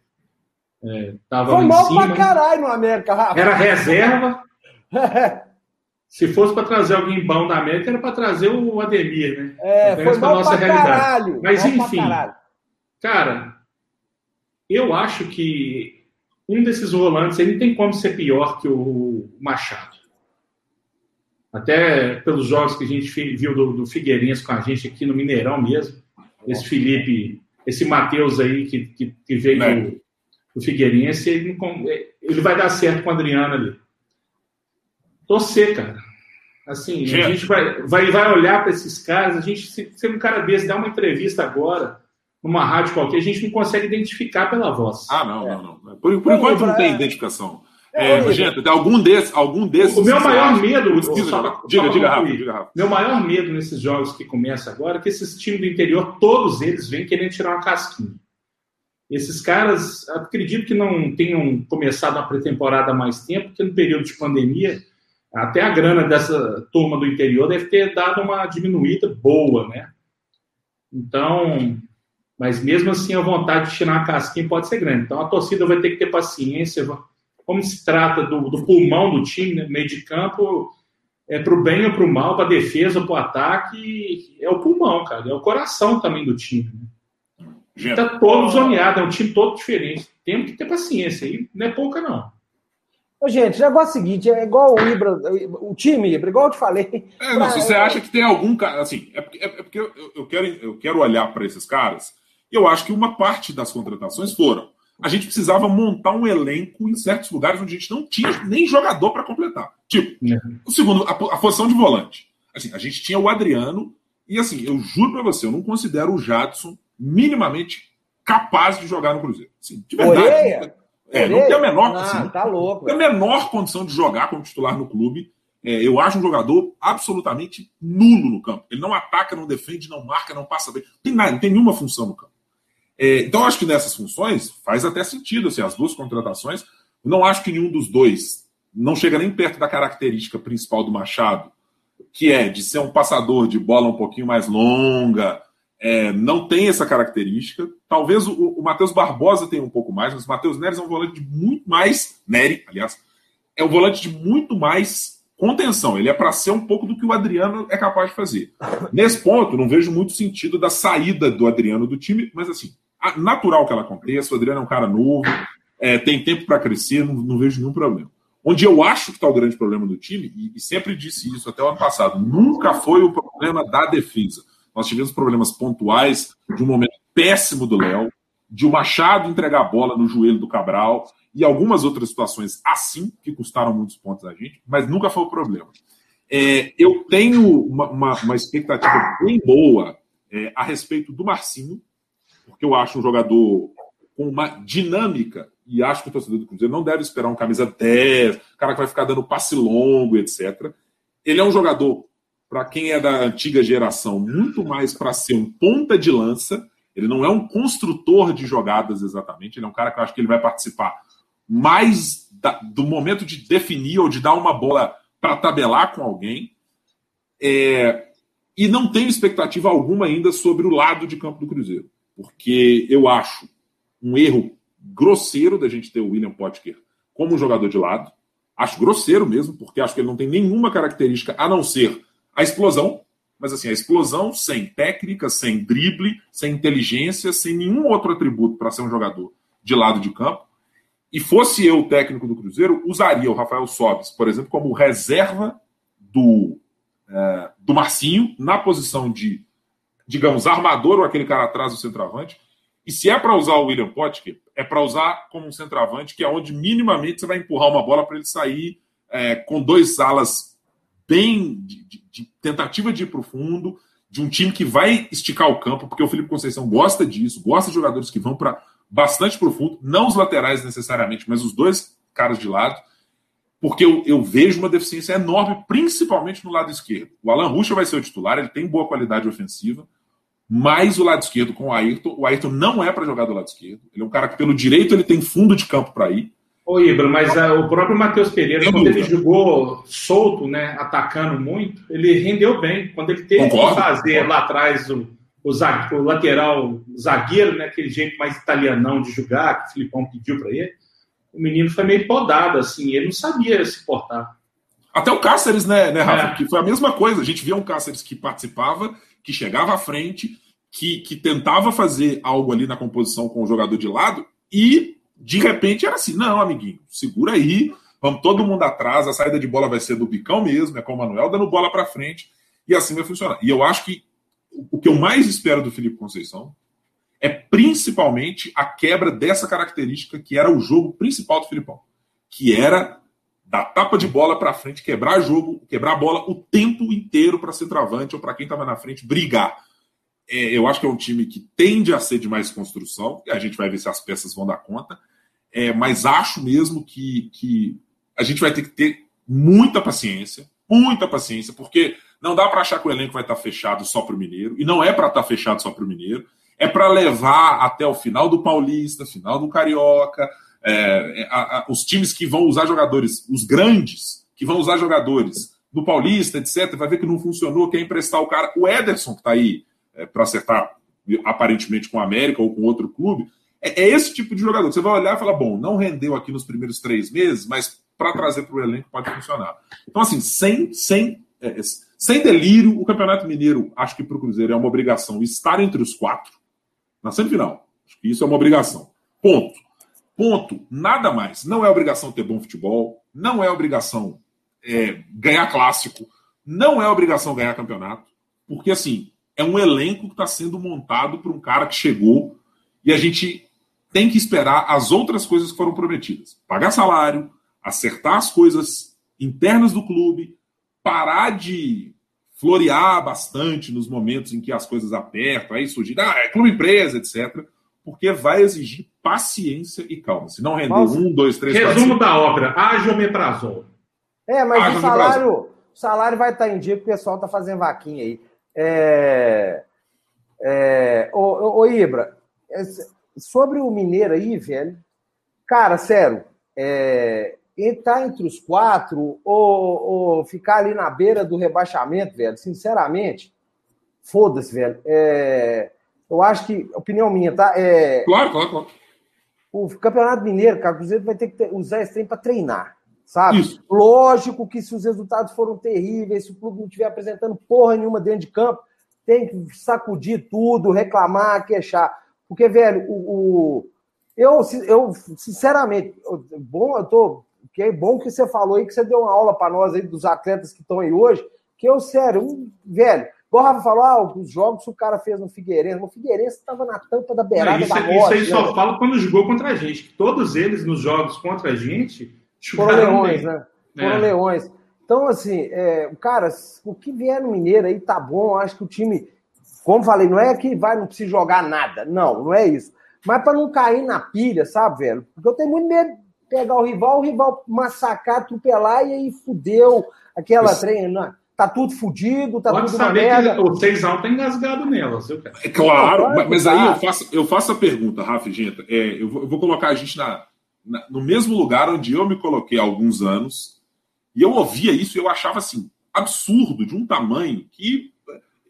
é, tava Foi mal pra caralho no América, Rafa. Era reserva. Se fosse para trazer alguém bom da América, era para trazer o Ademir, né? É, foi mal nossa realidade. Caralho, Mas enfim, cara, eu acho que um desses volantes aí não tem como ser pior que o Machado. Até pelos jogos que a gente viu do, do Figueirense com a gente aqui no Mineirão mesmo. Esse Felipe, esse Matheus aí que, que, que veio do, Figueirense, ele, ele vai dar certo com o Adriano ali. Torcer, cara. Assim, a gente vai, vai, vai olhar para esses caras, a gente, se, se um cara desse dá uma entrevista agora, numa rádio qualquer, a gente não consegue identificar pela voz. Ah, não, é. não, não. Por, por enquanto não tem identificação. É, é gente, algum desses, algum desses. O meu maior medo. Só, diga, diga, rápido, diga rápido. Meu maior medo nesses jogos que começam agora é que esses times do interior, todos eles vêm querendo tirar uma casquinha. Esses caras, acredito que não tenham começado a pré-temporada há mais tempo, porque no período de pandemia, até a grana dessa turma do interior deve ter dado uma diminuída boa, né? Então, mas mesmo assim a vontade de tirar uma casquinha pode ser grande. Então a torcida vai ter que ter paciência como se trata do, do pulmão do time, né? meio de campo, é para o bem ou o mal, para a defesa ou para o ataque, é o pulmão, cara, é o coração também do time. Né? Está todo zoneado, é um time todo diferente. Temos que ter paciência, aí não é pouca, não. Ô, gente, o negócio é o seguinte, é igual o Ibra, o time Ibra, igual eu te falei. É, não, se você acha que tem algum cara, assim, é porque, é porque eu, eu, quero, eu quero olhar para esses caras, e eu acho que uma parte das contratações foram a gente precisava montar um elenco em certos lugares onde a gente não tinha nem jogador para completar. Tipo, é. o segundo, a, a, posição de volante. Assim, a gente tinha o Adriano, e assim, eu juro para você, eu não considero o Jadson minimamente capaz de jogar no Cruzeiro. Assim, de verdade. Oreia. É, não tem a menor, ah, assim, tá louco, tem a menor condição de jogar como titular no clube. É, eu acho um jogador absolutamente nulo no campo. Ele não ataca, não defende, não marca, não passa bem. Não tem nada, não tem nenhuma função no campo. É, então, acho que nessas funções faz até sentido assim, as duas contratações. não acho que nenhum dos dois não chega nem perto da característica principal do Machado, que é de ser um passador de bola um pouquinho mais longa. É, não tem essa característica. Talvez o, o Matheus Barbosa tenha um pouco mais, mas o Matheus Neres é um volante de muito mais. Nery, aliás, é um volante de muito mais contenção. Ele é para ser um pouco do que o Adriano é capaz de fazer. Nesse ponto, não vejo muito sentido da saída do Adriano do time, mas assim, natural que ela aconteça. O Adriano é um cara novo, é, tem tempo para crescer, não, não, vejo nenhum problema. Onde eu acho que está o grande problema do time, e, e, sempre disse isso até o ano passado, nunca foi o problema da defesa. Nós tivemos problemas pontuais de um momento péssimo do Léo, de o Machado entregar a bola no joelho do Cabral e algumas outras situações assim, que custaram muitos pontos a gente, mas nunca foi o problema. É, eu tenho uma, uma, uma, expectativa bem boa é, a respeito do Marcinho, porque eu acho um jogador com uma dinâmica, e acho que o torcedor do Cruzeiro não deve esperar um camisa 10, cara que vai ficar dando passe longo, etc. Ele é um jogador, para quem é da antiga geração, muito mais para ser um ponta de lança. Ele não é um construtor de jogadas exatamente, ele é um cara que eu acho que ele vai participar mais da, do momento de definir ou de dar uma bola para tabelar com alguém. É, e não tenho expectativa alguma ainda sobre o lado de campo do Cruzeiro porque eu acho um erro grosseiro da gente ter o William Potker como um jogador de lado. Acho grosseiro mesmo, porque acho que ele não tem nenhuma característica a não ser a explosão. Mas assim, a explosão sem técnica, sem drible, sem inteligência, sem nenhum outro atributo para ser um jogador de lado de campo. E fosse eu o técnico do Cruzeiro, usaria o Rafael Sobis, por exemplo, como reserva do, é, do Marcinho na posição de digamos, armador ou aquele cara atrás do centroavante. E se é para usar o William Potker, é para usar como um centroavante, que é onde minimamente você vai empurrar uma bola para ele sair é, com dois alas bem de, de, de tentativa de ir para o fundo, de um time que vai esticar o campo, porque o Felipe Conceição gosta disso, gosta de jogadores que vão para bastante profundo, não os laterais necessariamente, mas os dois caras de lado porque eu, eu, vejo uma deficiência enorme, principalmente no lado esquerdo. O Alan Ruxa vai ser o titular, ele tem boa qualidade ofensiva, mas o lado esquerdo com o Ayrton, o Ayrton não é para jogar do lado esquerdo. Ele é um cara que, pelo direito, ele tem fundo de campo para ir. Ô, Ibra, mas uh, o próprio Matheus Pereira, quando dúvida. ele jogou solto, né, atacando muito, ele rendeu bem. Quando ele teve concordo, que fazer concordo. lá atrás o, o, o, lateral zagueiro, né, aquele jeito mais italianão de jogar, que o Filipão pediu para ele, o menino foi meio podado, assim, ele não sabia se portar. Até o Cáceres, né, né Rafa? É. Que foi a mesma coisa. A gente via um Cáceres que participava, que chegava à frente, que, que tentava fazer algo ali na composição com o jogador de lado, e de repente era assim: não, amiguinho, segura aí, vamos todo mundo atrás, a saída de bola vai ser do bicão mesmo, é com o Manuel dando bola para frente, e assim vai funcionar. E eu acho que o que eu mais espero do Felipe Conceição é principalmente a quebra dessa característica que era o jogo principal do Filipão, que era dar tapa de bola para frente, quebrar jogo, quebrar a bola o tempo inteiro para ser travante ou para quem estava na frente brigar. É, eu acho que é um time que tende a ser de mais construção, a gente vai ver se as peças vão dar conta, é, mas acho mesmo que, que a gente vai ter que ter muita paciência, muita paciência, porque não dá para achar que o elenco vai estar tá fechado só para o Mineiro, e não é para estar tá fechado só para o Mineiro, é para levar até o final do Paulista, final do Carioca, é, é, a, a, os times que vão usar jogadores, os grandes, que vão usar jogadores no Paulista, etc., vai ver que não funcionou, quer emprestar o cara. O Ederson, que está aí é, para acertar aparentemente com a América ou com outro clube, é, é, esse tipo de jogador. Você vai olhar e falar: bom, não rendeu aqui nos primeiros três meses, mas para trazer para o elenco pode funcionar. Então, assim, sem, sem, é, sem delírio, o Campeonato Mineiro, acho que para o Cruzeiro é uma obrigação estar entre os quatro na semifinal. Acho que isso é uma obrigação. Ponto. Ponto. Nada mais. Não é obrigação ter bom futebol, não é obrigação é, ganhar clássico, não é obrigação ganhar campeonato, porque assim é um elenco que está sendo montado por um cara que chegou e a gente tem que esperar as outras coisas que foram prometidas: pagar salário, acertar as coisas internas do clube, parar de florear bastante nos momentos em que as coisas apertam, aí surgir, ah, é clube empresa, etc porque vai exigir paciência e calma. Se não render Nossa. um, dois, três, Resumo quatro, da obra: haja omeprazol. É, mas o salário, o salário vai estar em dia, porque o pessoal está fazendo vaquinha aí. É, é, ô, ô, ô, Ibra, é, sobre o Mineiro aí, velho, cara, sério, é, entrar entre os quatro ou, ou, ficar ali na beira do rebaixamento, velho, sinceramente, foda-se, velho. É, eu acho que, opinião minha, tá? É, claro, claro, claro. O Campeonato Mineiro, cara, o Cruzeiro vai ter que ter, usar esse trem para treinar, sabe? Isso. Lógico que se os resultados foram terríveis, se o clube não estiver apresentando porra nenhuma dentro de campo, tem que sacudir tudo, reclamar, queixar. Porque, velho, o, o eu, eu, sinceramente, bom, eu tô. Que é bom que você falou aí, que você deu uma aula para nós aí dos atletas que estão aí hoje. Que eu, sério, um, velho, o Rafa falou, ah, os jogos que o cara fez no Figueirense. O Figueirense estava na tampa da beirada isso, da morte. Isso aí só né? fala quando jogou contra a gente. Todos eles nos jogos contra a gente foram leões, bem. né? Foram é. leões. Então, assim, é, cara, o que vier no Mineiro aí tá bom. Acho que o time, como falei, não é que vai não precisa jogar nada. Não, não é isso. Mas para não cair na pilha, sabe, velho? Porque eu tenho muito medo de pegar o rival, o rival massacrar, atropelar e aí fudeu aquela treina tá tudo fudido, tá Pode tudo saber merda. que o 6x1 tá engasgado nelas, viu, cara? É claro, mas, mas aí eu faço, eu faço a pergunta, Rafa Genta. É, eu, vou, eu, vou, colocar a gente na, no mesmo lugar onde eu me coloquei há alguns anos, e eu ouvia isso e eu achava assim, absurdo, de um tamanho que.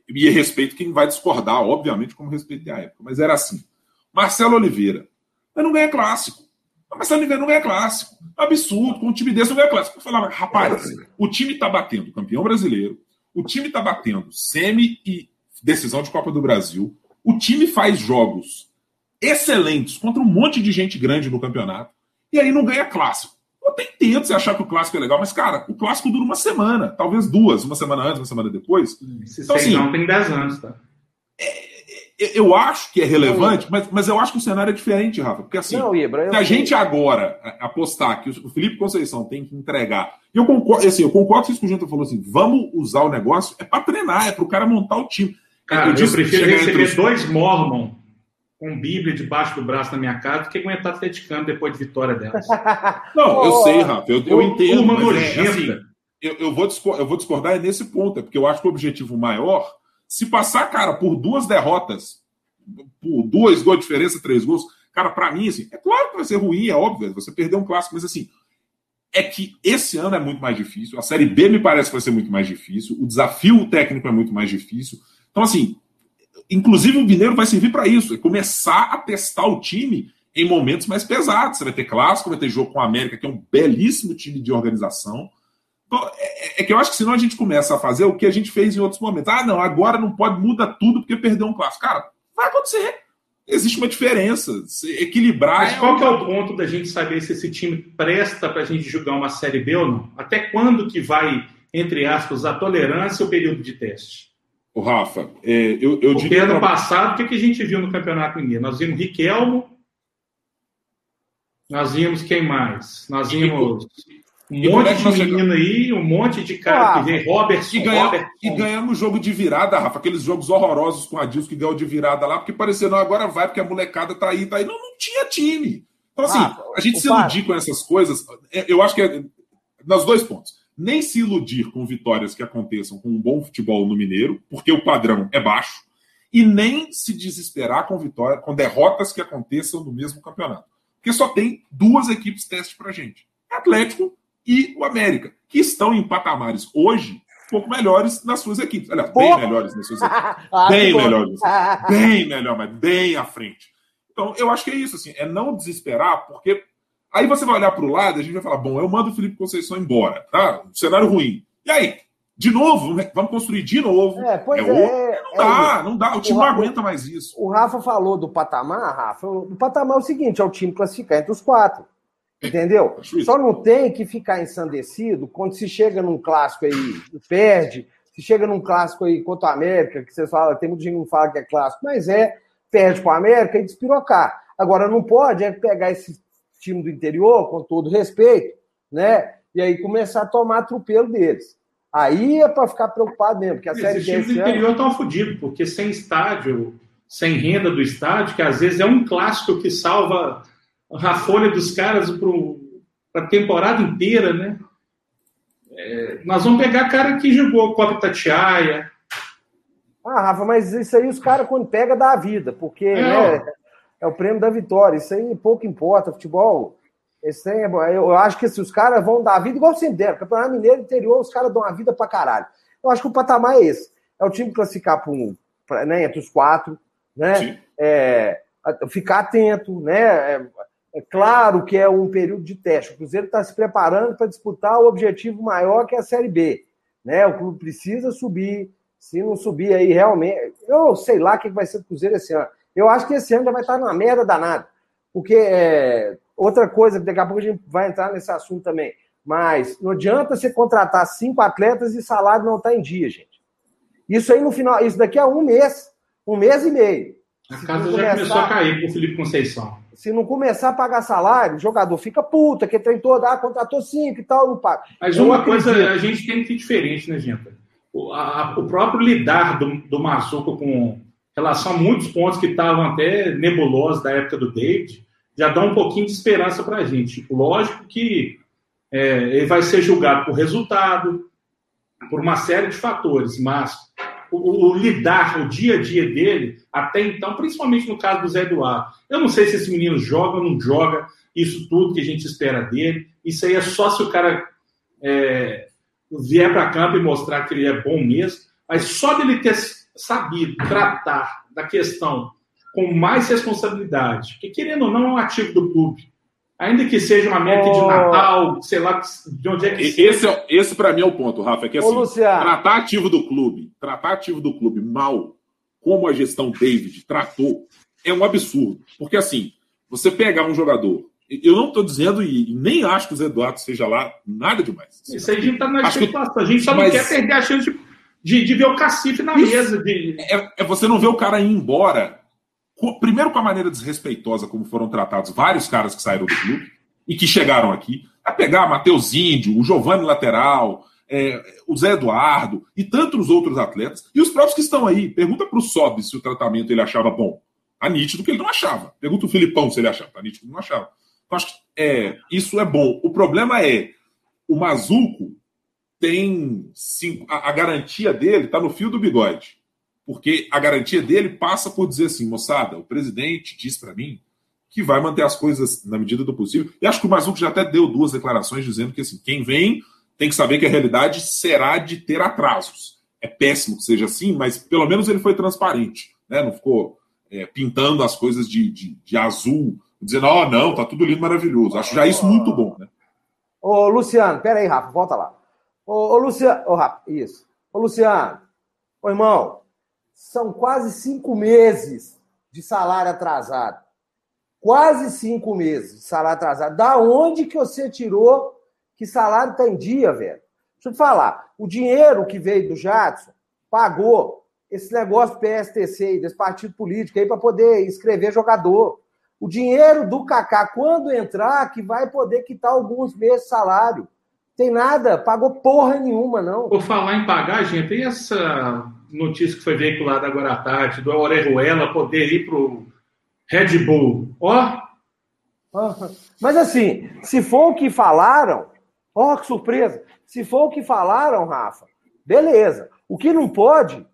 E respeito quem vai discordar, obviamente, como respeitei a época, mas era assim. Marcelo Oliveira, mas não ganha clássico. Marcelo Oliveira não ganha clássico. Absurdo, com um time desse não ganha clássico. Eu falava, rapaz, o time está batendo campeão brasileiro, o time está batendo semi e decisão de Copa do Brasil, o time faz jogos excelentes contra um monte de gente grande no campeonato, e aí não ganha clássico. Eu até entendo você achar que o clássico é legal, mas, cara, o clássico dura uma semana, talvez duas, uma semana antes, uma semana depois. Esse então, assim, não tem 10 anos, tá? É, eu acho que é relevante, mas, mas eu acho que o cenário é diferente, Rafa. Porque assim, não, Ibra, se a gente agora apostar que o Felipe Conceição tem que entregar. Eu concordo, assim, eu concordo com isso que o Gento falou assim: vamos usar o negócio, é para treinar, é para o cara montar o time. Cara, eu, eu prefiro receber os... dois Mormon com Bíblia debaixo do braço na minha casa do que aguentar atleticano depois de vitória delas. não, eu sei, Rafa, eu, eu entendo. Uma mas é, assim, eu, eu, vou discordar, eu vou discordar nesse ponto, é porque eu acho que o objetivo maior se passar, cara, por duas derrotas, por duas gols de diferença, três gols, cara, para mim, assim, é claro que vai ser ruim, é óbvio, você perdeu um clássico, mas assim, é que esse ano é muito mais difícil, a Série B me parece que vai ser muito mais difícil, o desafio técnico é muito mais difícil. Então, assim, inclusive o Mineiro vai servir para isso, é começar a testar o time em momentos mais pesados. Você vai ter clássico, vai ter jogo com a América, que é um belíssimo time de organização. Então, é, é, que eu acho que senão a gente começa a fazer o que a gente fez em outros momentos. Ah, não, agora não pode, muda tudo porque perdeu um clássico. Cara, vai acontecer. Existe uma diferença. Equilibrar. Mas é qual é, é o ponto da gente saber se esse time presta para a gente jogar uma Série B ou não? Até quando que vai, entre aspas, a tolerância ou o período de teste? O Rafa, é, eu, eu Porque diria. ano passado, o que, que a gente viu no Campeonato Mineiro? Nós vimos Riquelmo, nós vimos quem mais? Nós vimos um e monte de menino aí, um monte de cara ah, que vem, Robert e, ganha, e ganhamos jogo de virada, Rafa, aqueles jogos horrorosos com a Dilson que ganhou de virada lá, porque parecia, não, agora vai, porque a molecada tá aí, tá aí. Não, não tinha time. Então, assim, ah, a gente se iludir com essas coisas, é, eu acho que é nos dois pontos. Nem se iludir com vitórias que aconteçam com um bom futebol no Mineiro, porque o padrão é baixo, e nem se desesperar com vitória, com derrotas que aconteçam no mesmo campeonato. Porque só tem duas equipes teste pra gente. Atlético e o América, que estão em patamares hoje um pouco melhores nas suas equipes. Aliás, bem melhores nas suas equipes. ah, bem melhores. bem melhor, mas bem à frente. Então, eu acho que é isso, assim, é não desesperar, porque aí você vai olhar para o lado e a gente vai falar, bom, eu mando o Felipe Conceição embora, tá? Um cenário ruim. E aí? De novo, vamos construir de novo. É, pois é. é não dá, é, não dá. O time o não aguenta mais isso. O Rafa falou do patamar, Rafa. O patamar é o seguinte: é o time classificar entre os quatro. Entendeu? Só não tem que ficar ensandecido quando se chega num clássico aí e perde, se chega num clássico aí contra o América, que você fala, tem muita gente que não fala que é clássico, mas é, perde com o América e despirocar. Agora, não pode é pegar esse time do interior, com todo respeito, né? E aí começar a tomar atropelo deles. Aí é para ficar preocupado mesmo, porque a Série B. Os times do interior estão fodidos, porque sem estádio, sem renda do estádio, que às vezes é um clássico que salva a folha dos caras para a temporada inteira, né? É, nós vamos pegar cara que jogou Copa Tatiaia. Ah, Rafa, mas isso aí os caras, quando pega, dá a vida, porque é, né, é o prêmio da vitória. Isso aí pouco importa. Futebol, esse aí, é eu acho que se os caras vão dar a vida, igual sempre deram. Campeonato Mineiro interior, os caras dão a vida pra caralho. Eu acho que o patamar é esse. É o time classificar para um, pra, né, entre os quatro, né? É, ficar atento, né? É, é claro que é um período de teste. O Cruzeiro está se preparando para disputar o objetivo maior que é a Série B. Né? O clube precisa subir. Se não subir aí realmente. Eu sei lá o que vai ser o Cruzeiro esse ano. Eu acho que esse ano já vai estar numa merda danada. Porque é, outra coisa, daqui a pouco a gente vai entrar nesse assunto também. Mas não adianta você contratar cinco atletas e salário não está em dia, gente. Isso aí no final, isso daqui a um mês, um mês e meio. A casa já começou a cair com o Felipe Conceição. Se não começar a pagar salário, o jogador fica puta, que treinou, ah, contratou cinco e tal, não paga. Mas uma coisa a gente tem que ser diferente, né, gente? O, a, o próprio lidar do, do Mazuco com relação a muitos pontos que estavam até nebulosos da época do David, já dá um pouquinho de esperança para a gente. Lógico que é, ele vai ser julgado por resultado, por uma série de fatores, mas o, o, lidar, o dia a dia dele, até então, principalmente no caso do Zé Eduardo. Eu não sei se esse menino joga ou não joga, isso tudo que a gente espera dele. Isso aí é só se o cara é, vier para campo e mostrar que ele é bom mesmo. Mas só dele ter sabido tratar da questão com mais responsabilidade, porque querendo ou não é um ativo do clube. Ainda que seja uma meta oh. de Natal, sei lá de onde é que seja. Esse, é, esse para mim é o ponto, Rafa, é que assim, tratar ativo do clube, tratar ativo do clube mal, como a gestão David tratou, é um absurdo. Porque assim, você pegar um jogador, eu não estou dizendo e nem acho que o Zé Eduardo seja lá nada demais. Isso aí a gente está na especulação. A gente só não quer perder a chance de, de, de ver o cacife na Isso mesa. De... É, é você não ver o cara ir embora primeiro com a maneira desrespeitosa como foram tratados vários caras que saíram do clube e que chegaram aqui, a pegar Matheus Índio, o Giovanni Lateral, é, o Zé Eduardo e tantos outros atletas, e os próprios que estão aí. Pergunta para o Sob se o tratamento ele achava bom. Tá nítido que ele não achava. Pergunta o Filipão se ele achava. Tá nítido que ele não achava. Então, acho que é, isso é bom. O problema é o Mazuco tem cinco, a, a garantia dele está no fio do bigode porque a garantia dele passa por dizer assim, moçada, o presidente diz para mim que vai manter as coisas na medida do possível. E acho que o Mazuco já até deu duas declarações dizendo que assim, quem vem tem que saber que a realidade será de ter atrasos. É péssimo que seja assim, mas pelo menos ele foi transparente, né? Não ficou é, pintando as coisas de, de, de azul, dizendo, ó, oh, não, tá tudo lindo, maravilhoso. Acho já isso muito bom, né? Ô, Luciano, pera aí, Rafa, volta lá. Ô, ô Luciano, ô, isso. Ô, Luciano, ô, irmão, são quase cinco meses de salário atrasado. Quase cinco meses de salário atrasado. Da onde que você tirou que salário está em dia, velho? Deixa eu te falar. O dinheiro que veio do Jadson pagou esse negócio PSTC, desse partido político aí, para poder inscrever jogador. O dinheiro do Kaká, quando entrar, que vai poder quitar alguns meses de salário. Tem nada, pagou porra nenhuma, não. Por falar em pagar, gente, e essa notícia que foi veiculada agora à tarde, do Orejuela poder ir pro Red Bull? Ó. Mas assim, se for o que falaram, ó, que surpresa. Se for o que falaram, Rafa, beleza. O que não pode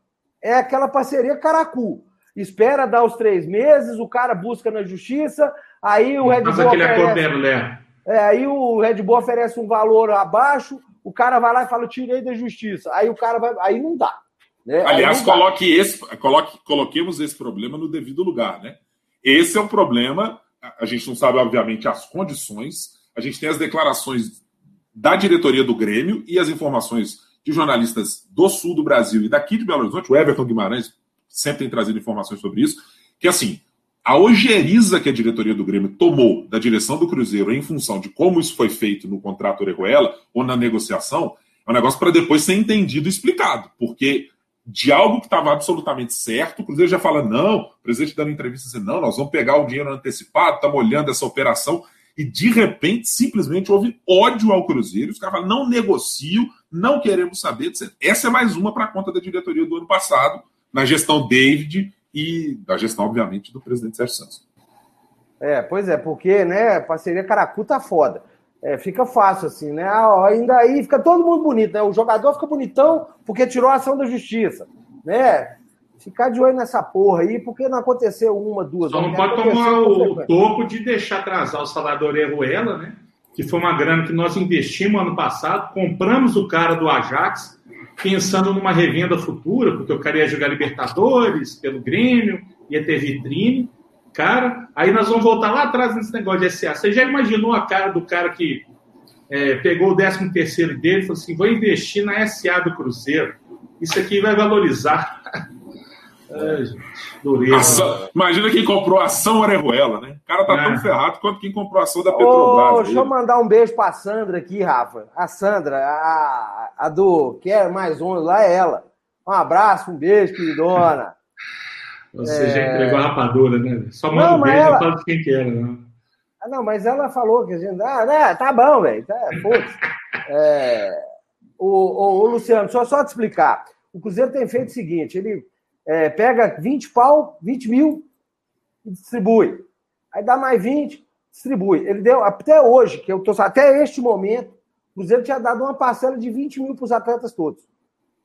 é aquela parceria caracu. Espera dar os três meses, o cara busca na justiça, aí o Red Bull. Aquele oferece, né? É, aí o Red Bull oferece um valor abaixo, o cara vai lá e fala, tirei da justiça. Aí o cara vai. Aí não dá. Né? Aliás, não coloque dá. esse, coloque, coloquemos esse problema no devido lugar, né? Esse é um problema. A gente não sabe, obviamente, as condições. A gente tem as declarações da diretoria do Grêmio e as informações de jornalistas do sul do Brasil e daqui de Belo Horizonte, o Everton Guimarães sempre tem trazido informações sobre isso, que assim, a ojeriza que a diretoria do Grêmio tomou da direção do Cruzeiro em função de como isso foi feito no contrato Orejuela ou na negociação, é um negócio para depois ser entendido e explicado, porque de algo que estava absolutamente certo, o Cruzeiro já fala, não, o presidente dando entrevista dizendo, não, nós vamos pegar o dinheiro antecipado, estamos olhando essa operação, e de repente, simplesmente houve ódio ao Cruzeiro, os caras falam, não negocio, não queremos saber. Essa é mais uma para a conta da diretoria do ano passado, na gestão David e da gestão, obviamente, do presidente Sérgio Santos. É, pois é, porque, né, parceria Caracu tá foda. É, fica fácil assim, né? Ah, ainda aí fica todo mundo bonito, né? O jogador fica bonitão porque tirou a ação da justiça, né? Ficar de olho nessa porra aí, porque não aconteceu uma, duas. Só não pode tomar o topo de deixar atrasar o salário do Orejuela, né? Que foi uma grana que nós investimos ano passado, compramos o cara do Ajax, pensando numa revenda futura, porque eu queria jogar Libertadores pelo Grêmio, ia ter vitrine. Cara, aí nós vamos voltar lá atrás nesse negócio de SA. Você já imaginou a cara do cara que é, pegou o 13 terceiro dele e falou assim: vou investir na SA do Cruzeiro. Isso aqui vai valorizar. É, gente, ação, imagina quem comprou a ação Orejuela, né? O cara tá é. tão ferrado quanto quem comprou a ação da Petrobras. Ô, deixa eu mandar um beijo pra Sandra aqui, Rafa. A Sandra, a, a do Quer Mais Um, lá é ela. Um abraço, um beijo, queridona. Você é... já entregou a rapadura, né? Só manda não, um beijo, ela... não fala de quem que era, não. Ah, não, mas ela falou que a gente. Ah, né, tá bom, velho. Tá, é... o, o, o, Luciano, só, só te explicar. O Cruzeiro tem feito o seguinte: ele é, pega 20 pau, 20 mil e distribui. Aí dá mais 20, distribui. Ele deu, até hoje, que eu tô até este momento, o Cruzeiro tinha dado uma parcela de 20 mil para os atletas todos.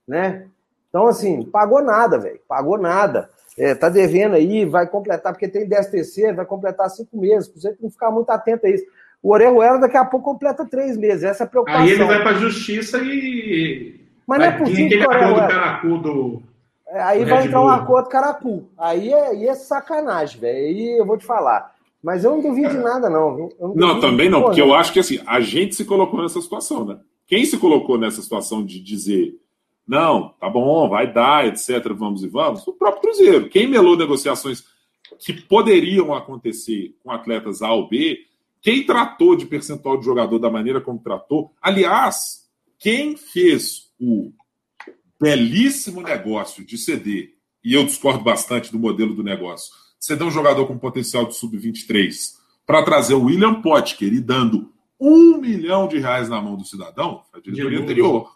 Né? Então, assim, pagou nada, velho. Pagou nada. É, tá devendo aí, vai completar, porque tem 10 terceiros, vai completar cinco meses. Você tem que ficar muito atento a isso. O Orejuela daqui a pouco completa três meses. Essa é a preocupação. Aí ele vai para a justiça e. Mas não é possível. Aquele acordo do. É, aí vai entrar um acordo caracu. Aí é, aí é sacanagem, velho. Aí eu vou te falar. Mas eu não duvido de nada, não. não, não também não, porque eu acho que assim, a gente se colocou nessa situação, né? Quem se colocou nessa situação de dizer não, tá bom, vai dar, etc. Vamos e vamos. O próprio Cruzeiro. Quem melou negociações que poderiam acontecer com atletas A ou B, quem tratou de percentual de jogador da maneira como tratou. Aliás, quem fez o belíssimo negócio de ceder, e eu discordo bastante do modelo do negócio, ceder um jogador com potencial de sub-23 para trazer o William Potker e dando um milhão de reais na mão do cidadão, a diretoria anterior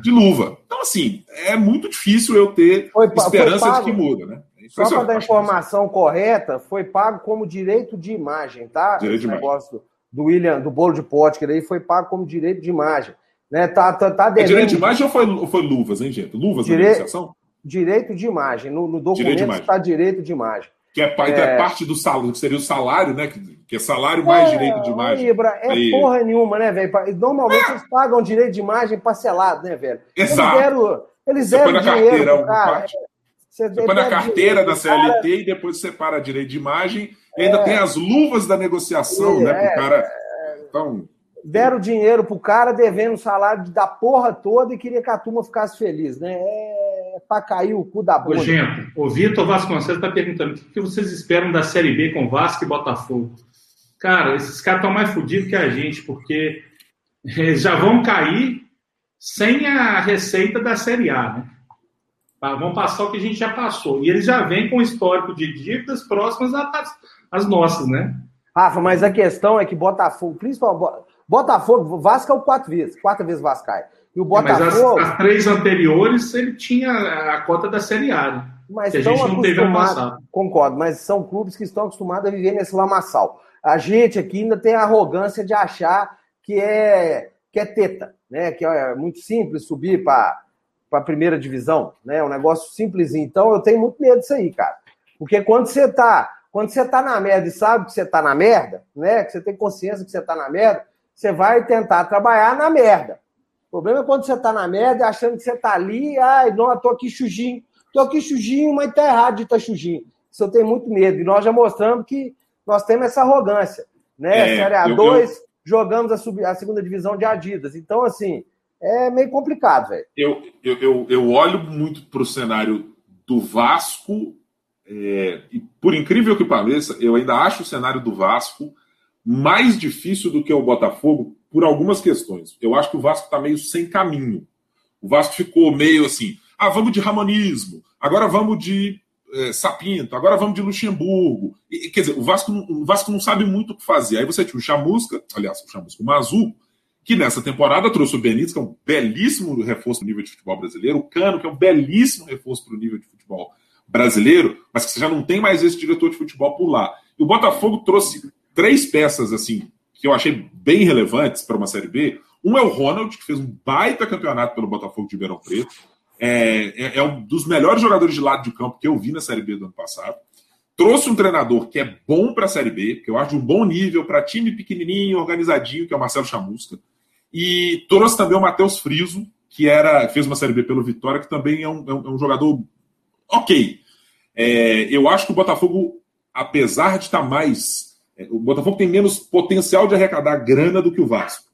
de luva. Então, assim, é muito difícil eu ter foi, esperança pago, de que muda, né? É só para dar a informação correta, foi pago como direito de imagem, tá? Direito Esse de negócio imagem. do William, do bolo de pote, que aí foi pago como direito de imagem. Né? Tá, tá, tá devendo... É direito de imagem ou foi, ou foi luvas, hein, gente? Luvas Dire... na negociação? Direito de imagem. No, no documento está direito de imagem. Que é, é... é, parte do salário, que seria o salário, né? Que é salário mais é, direito de imagem. Ibra, é Aí... porra nenhuma, né, velho? Normalmente eles pagam direito de imagem parcelado, né, velho? Exato. Eles deram, eles deram carteira cara. Parte. Você, você põe na carteira da CLT cara... e depois separa direito de imagem. E ainda é. tem as luvas da negociação, né? Pro é, cara. Então. Deram dinheiro pro cara devendo o salário da porra toda e queria que a turma ficasse feliz, né? É pra cair o cu da bunda. Ô, gente, o Vitor Vasconcelos tá perguntando o que vocês esperam da Série B com Vasco e Botafogo? Cara, esses caras estão mais fodidos que a gente, porque eles já vão cair sem a receita da Série A, né? Vão passar o que a gente já passou. E eles já vêm com histórico de dívidas próximas às, às nossas, né? Rafa, mas a questão é que Botafogo, principalmente Botafogo, Vasco é o quatro vezes, quatro vezes Vascai. E o Botafogo. É, mas as, as, três anteriores ele tinha a cota da Série A. Né? Mas que a gente não teve ano Concordo, mas são clubes que estão acostumados a viver nesse lamaçal. A gente aqui ainda tem a arrogância de achar que é que é teta, né? Que é muito simples subir para a primeira divisão, né? É um negócio simplesinho. Então eu tenho muito medo disso aí, cara. Porque quando você tá, quando você tá na merda e sabe que você tá na merda, né? Que você tem consciência que você tá na merda, você vai tentar trabalhar na merda. O problema é quando você está na merda, achando que você está ali, ai, não, eu tô aqui chujinho, tô aqui chujinho, mas tá errado de estar tá chujinho. Isso eu tenho muito medo. E nós já mostramos que nós temos essa arrogância. Né? É, Série A2, eu... jogamos a, sub, a segunda divisão de Adidas. Então, assim, é meio complicado, velho. Eu, eu, eu, eu, olho muito para o cenário do Vasco, é, e por incrível que pareça, eu ainda acho o cenário do Vasco mais difícil do que o Botafogo por algumas questões. Eu acho que o Vasco está meio sem caminho. O Vasco ficou meio assim: ah, vamos de Ramonismo, agora vamos de é, Sapinto, agora vamos de Luxemburgo. E, quer dizer, o Vasco, o Vasco não sabe muito o que fazer. Aí você tinha o Chamusca, aliás, o Chamusca, o Mazu, que nessa temporada trouxe o Benítez, que é um belíssimo reforço para o nível de futebol brasileiro, o Cano, que é um belíssimo reforço para o nível de futebol brasileiro, mas que você já não tem mais esse diretor de futebol por lá. E o Botafogo trouxe três peças assim que eu achei bem relevantes para uma Série B. Um é o Ronald, que fez um baita campeonato pelo Botafogo de Ribeirão Preto. É, é, é, um dos melhores jogadores de lado de campo que eu vi na Série B do ano passado. Trouxe um treinador que é bom para a Série B, que eu acho um bom nível para time pequenininho, organizadinho, que é o Marcelo Chamusca. E trouxe também o Matheus Friso, que era fez uma Série B pelo Vitória, que também é um, é um, é um jogador ok. É, eu acho que o Botafogo, apesar de estar mais é, o Botafogo tem menos potencial de arrecadar grana do que o Vasco.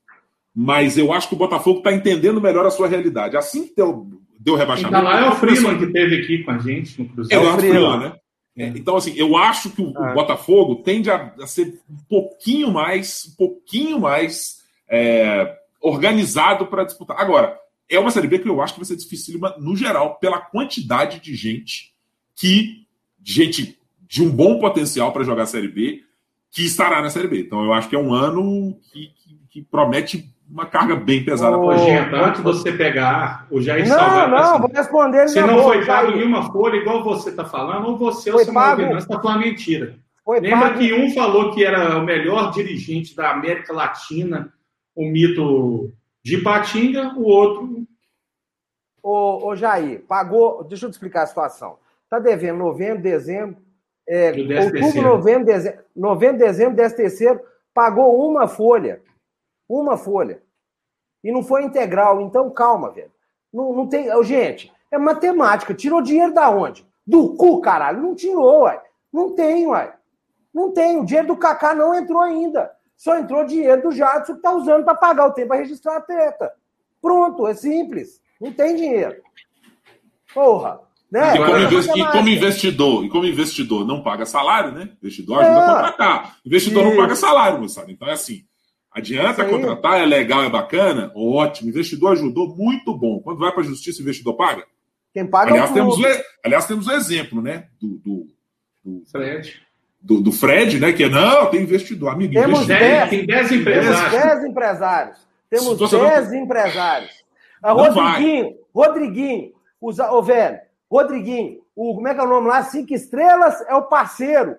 Mas eu acho que o Botafogo está entendendo melhor a sua realidade. Assim que deu, deu rebaixamento. Então, lá é o Freeman que teve aqui com a gente no Cruzeiro. É o Freeman, né? É, então, assim, eu acho que o, o ah. Botafogo tende a, a, ser um pouquinho mais, um pouquinho mais é, organizado para disputar. Agora, é uma Série B que eu acho que vai ser dificílima no geral, pela quantidade de gente que, gente de um bom potencial para jogar a Série B, que estará na Série B. Então eu acho que é um ano que, que, que promete uma carga bem pesada para a gente. Antes de você pegar o Jair não, Salgado. Não, assim, vou responder Se não foi pago nenhuma folha, igual você está falando, ou você ou seu Você está falando mentira. Foi Lembra pago. que um falou que era o melhor dirigente da América Latina, o mito de Patinga, o outro. Ô, ô Jair, pagou. Deixa eu te explicar a situação. Está devendo novembro, dezembro, é, outubro, novembro, dezembro, novembro, dezembro, décimo terceiro, pagou uma folha. Uma folha. E não foi integral. Então, calma, velho. Não, não tem. Gente, é matemática. Tirou dinheiro da onde? Do cu, caralho. Não tirou, uai. Não tem, uai. Não tem. O dinheiro do Kaká não entrou ainda. Só entrou dinheiro do Jadson que tá usando para pagar o tempo para registrar a treta. Pronto, é simples. Não tem dinheiro. Porra. Né? E, como investi e, como investidor, e como investidor não paga salário, né? Investidor ajuda é. a contratar. Investidor Isso. não paga salário, moçada. Então é assim. Adianta contratar, é legal, é bacana, ótimo. Investidor ajudou, muito bom. Quando vai para a justiça, o investidor paga? Quem paga aliás, é o temos, aliás, temos o um exemplo, né? Do, do, do Fred. Do, do, Fred, né? Que é, não, tem investidor, amigo. Temos 10 tem 10 empresários. 10 empresários. Temos 10 empresários. A Rodriguinho, Rodriguinho, usa, ô velho, Rodriguinho, o, como é que é o nome lá? Cinco Estrelas é o parceiro.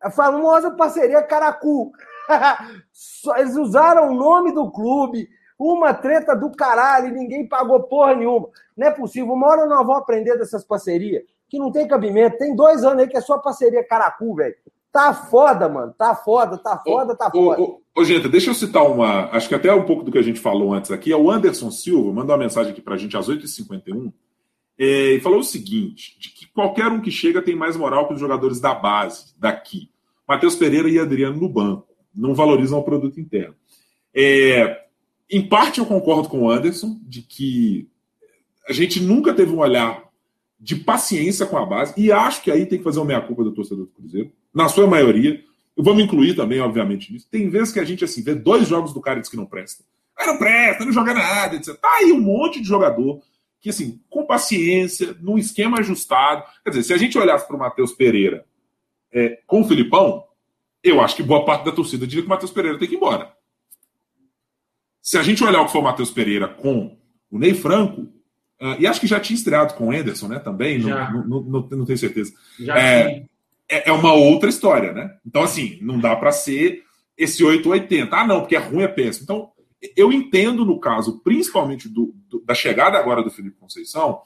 A famosa parceria Caracu. Eles usaram o nome do clube, uma treta do caralho e ninguém pagou porra nenhuma. Não é possível. Uma hora nós vamos aprender dessas parcerias, que não tem cabimento. Tem dois anos aí que é só parceria Caracu, velho. Tá foda, mano. Tá foda, tá foda, tá foda. Ô, ô, ô, gente, deixa eu citar uma. Acho que até um pouco do que a gente falou antes aqui. É o Anderson Silva, mandou uma mensagem aqui pra gente às 8h51 é, e falou o seguinte: de que qualquer um que chega tem mais moral que os jogadores da base, daqui. Matheus Pereira e Adriano no banco. Não valorizam o produto interno. É, em parte eu concordo com o Anderson de que a gente nunca teve um olhar de paciência com a base, e acho que aí tem que fazer uma meia-culpa do torcedor do Cruzeiro, na sua maioria. Eu vou me incluir também, obviamente, nisso. Tem vezes que a gente assim, vê dois jogos do cara e diz que não presta. Não presta, não joga nada, etc. Tá aí um monte de jogador que, assim, com paciência, num esquema ajustado. Quer dizer, se a gente olhasse para o Matheus Pereira é, com o Filipão, eu acho que boa parte da torcida diria que o Matheus Pereira tem que ir embora. Se a gente olhar o que foi o Matheus Pereira com o Ney Franco, uh, e acho que já tinha estreado com o Anderson, né? Também, não, não, não, não, tenho certeza. É, é, é, uma outra história, né? Então, assim, não dá para ser esse 880. Ah, não, porque é ruim, é péssimo. Então, eu entendo no caso, principalmente do, do, da chegada agora do Felipe Conceição,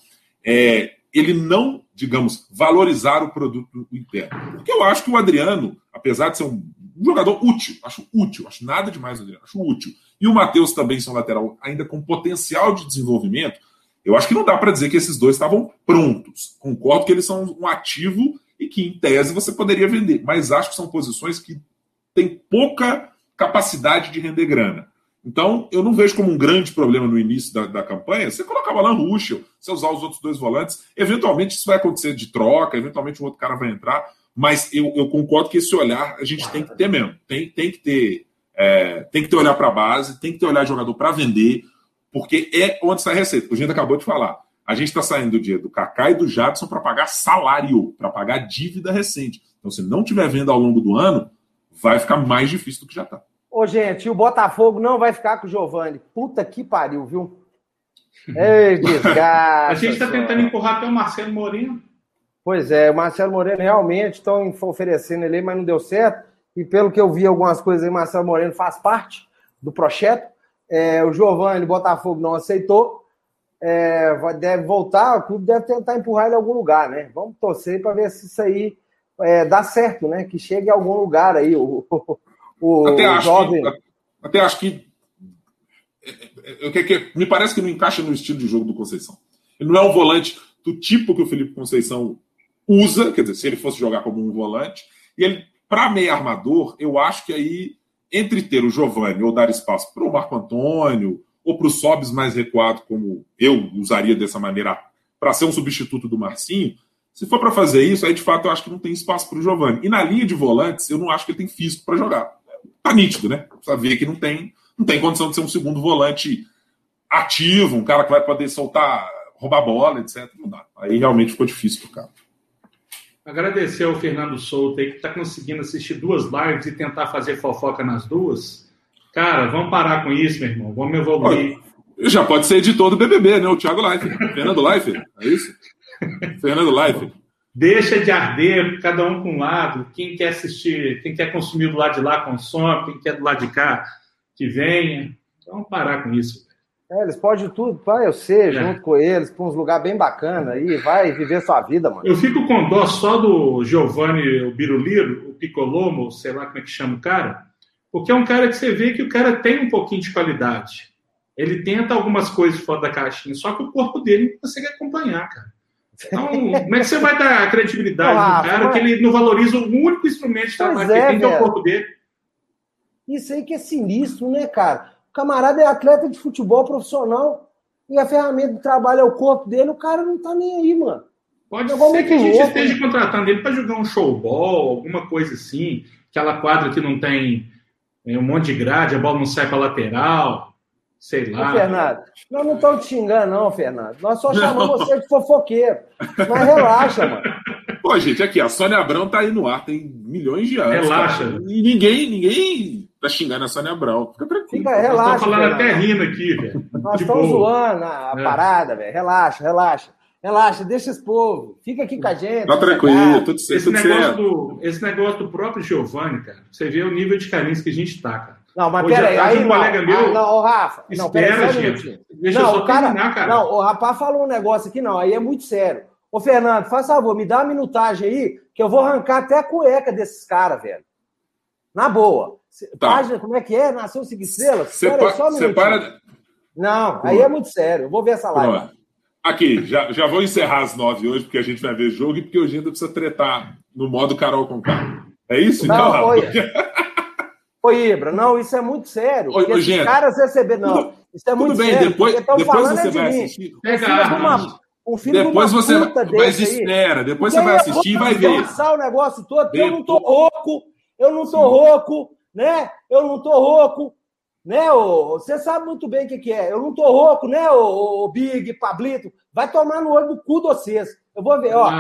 é, ele não, digamos, valorizar o produto interno. Porque eu acho que o Adriano, apesar de ser um, jogador útil, acho útil, acho nada demais o Adriano, acho útil. E o Matheus também são lateral ainda com potencial de desenvolvimento. Eu acho que não dá para dizer que esses dois estavam prontos. Concordo que eles são um ativo e que, em tese, você poderia vender. Mas acho que são posições que têm pouca capacidade de render grana. Então, eu não vejo como um grande problema no início da, da campanha você colocar lá no Ruschel, você usar os outros dois volantes. Eventualmente, isso vai acontecer de troca, eventualmente um outro cara vai entrar. Mas eu, eu concordo que esse olhar a gente tem que ter mesmo. Tem, tem que ter. É, tem que ter olhar para a base, tem que ter olhar jogador para vender, porque é onde sai a receita. O gente acabou de falar. A gente está saindo do dia do Kaká e do Jadson para pagar salário, para pagar dívida recente. Então, se não tiver venda ao longo do ano, vai ficar mais difícil do que já está. Ô, gente, o Botafogo não vai ficar com o Giovani. Puta que pariu, viu? Ei, desgraça. A gente está tentando empurrar até o Marcelo Moreno. Pois é, o Marcelo Moreno realmente estão oferecendo ele, mas não deu certo. E pelo que eu vi algumas coisas aí, Marcelo Moreno faz parte do projeto. É, o Giovani, Botafogo, não aceitou. É, deve voltar, o clube deve tentar empurrar ele em algum lugar, né? Vamos torcer para ver se isso aí é, dá certo, né? Que chegue a algum lugar aí. O, o até acho jovem. Que, até acho que, é, é, que, me parece que não encaixa no estilo de jogo do Conceição. Ele não é um volante do tipo que o Felipe Conceição usa, quer dizer, se ele fosse jogar como um volante, e ele, para meio armador, eu acho que aí, entre ter o Giovanni ou dar espaço para o Marco Antônio, ou para o Sobes mais recuado, como eu usaria dessa maneira, para ser um substituto do Marcinho, se for para fazer isso, aí de fato eu acho que não tem espaço para o Giovanni. E na linha de volantes, eu não acho que ele tem físico para jogar tá nítido, né? Ver que não tem, não tem condição de ser um segundo volante ativo, um cara que vai poder soltar, roubar bola, etc. Não dá. Aí realmente ficou difícil pro cara. Agradecer ao Fernando Souto aí que está conseguindo assistir duas lives e tentar fazer fofoca nas duas. Cara, vamos parar com isso, meu irmão. Vamos evoluir. Olha, já pode ser editor do BBB, né? O Thiago Life. Fernando Life, é isso? Fernando Life. Deixa de arder, cada um com um lado. Quem quer assistir, quem quer consumir do lado de lá, consome. Quem quer do lado de cá, que venha. Então, vamos parar com isso. É, eles podem tudo, vai eu ser, é. junto com eles, para uns lugares bem bacana aí, vai viver sua vida, mano. Eu fico com dó só do Giovanni o Biruliro, o Picolomo, sei lá como é que chama o cara, porque é um cara que você vê que o cara tem um pouquinho de qualidade. Ele tenta algumas coisas fora da caixinha, só que o corpo dele não consegue acompanhar, cara. Então, como é que você vai dar credibilidade ah, no cara mas... que ele não valoriza o único instrumento de trabalho é, que tem, que é o corpo dele? Isso aí que é sinistro, né, cara? O camarada é atleta de futebol profissional e a ferramenta de trabalho é o corpo dele, o cara não tá nem aí, mano. Pode ser que a gente louco, esteja né? contratando ele para jogar um showball, alguma coisa assim, aquela quadra que não tem é, um monte de grade, a bola não sai para lateral. Sei lá. Ô, Fernando, nós não estamos te xingando, não, Fernando. Nós só chamamos não. você de fofoqueiro. Mas relaxa, mano. Pô, gente, aqui, a Sônia Abrão tá aí no ar, tem milhões de anos. Relaxa. Cara. E ninguém, ninguém tá xingando a Sônia Abrão. Fica tranquilo. Fica, relaxa. Nós falando até rindo aqui, velho. Nós estamos zoando a, é. parada, velho. Relaxa, relaxa. Relaxa, deixa esse povo. Fica aqui com a gente. Tá tranquilo, tudo certo. Esse, negócio Do, esse negócio do próprio Giovanni, cara, você vê o nível de carinho que a gente tá, cara. Não, mas peraí, aí, um colega não, meu. Ah, não, Rafa, não, peraí, só um minutinho. Deixa não, eu só o cara, terminar, cara. Não, o rapaz falou um negócio aqui, não, aí é muito sério. Ô, Fernando, faz favor, me dá uma minutagem aí, que eu vou arrancar até a cueca desses caras, velho. Na boa. Tá. Página, como é que é? Nasceu cinco estrelas? Separa, só um separa... Não, aí é muito sério. Eu vou ver essa live. Aqui, já, já vou encerrar as nove hoje, porque a gente vai ver jogo e porque hoje ainda precisa tretar no modo Carol com Carol. É isso? Não, então, Ô, Ibra, não, isso é muito sério. Ô, ô, esses caras receberam. Não, tudo, isso é muito bem, sério. Depois, depois você é vai mim. assistir. É, cara, um filho depois de uma você puta Mas espera, depois você vai assistir e vai ver. o negócio todo, eu não tô rouco, eu não tô Sim. rouco, né? Eu não tô rouco, né? Você sabe muito bem o que, que é. Eu não tô rouco, né, o, Big, Pablito? Vai tomar no olho do cu de vocês. Eu vou ver, ó.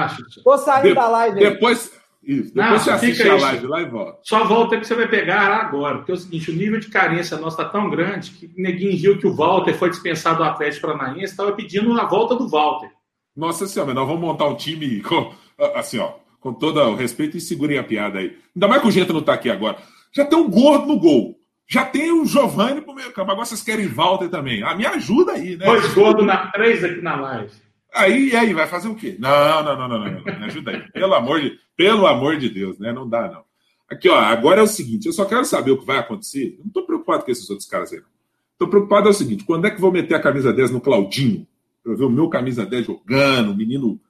Tô saindo de, da live aí. Depois, isso, depois não, você assiste a live lá e volta. Só volta que você vai pegar agora. Porque é o seguinte, o nível de carência nosso está tão grande que ninguém viu que o Walter foi dispensado do Atlético Paranaense, estava pedindo a volta do Walter. Nossa senhora, nós vamos montar um time com, assim, ó, com todo o respeito e segurem a piada aí. Ainda mais que o Genta não está aqui agora. Já tem um gordo no gol. Já tem o Giovanni pro meio campo. Agora vocês querem Walter também. Ah, me ajuda aí, né? Dois gordos na três aqui na live. Aí, aí, vai fazer o quê? Não, não, não, não, não, não. Me ajuda aí. Pelo amor de, pelo amor de Deus, né? Não dá, não. Aqui, ó, agora é o seguinte, eu só quero saber o que vai acontecer. Eu não estou preocupado com esses outros caras aí, não. Estou preocupado é o seguinte, quando é que vou meter a camisa 10 no Claudinho? Eu ver o meu camisa 10 jogando, o menino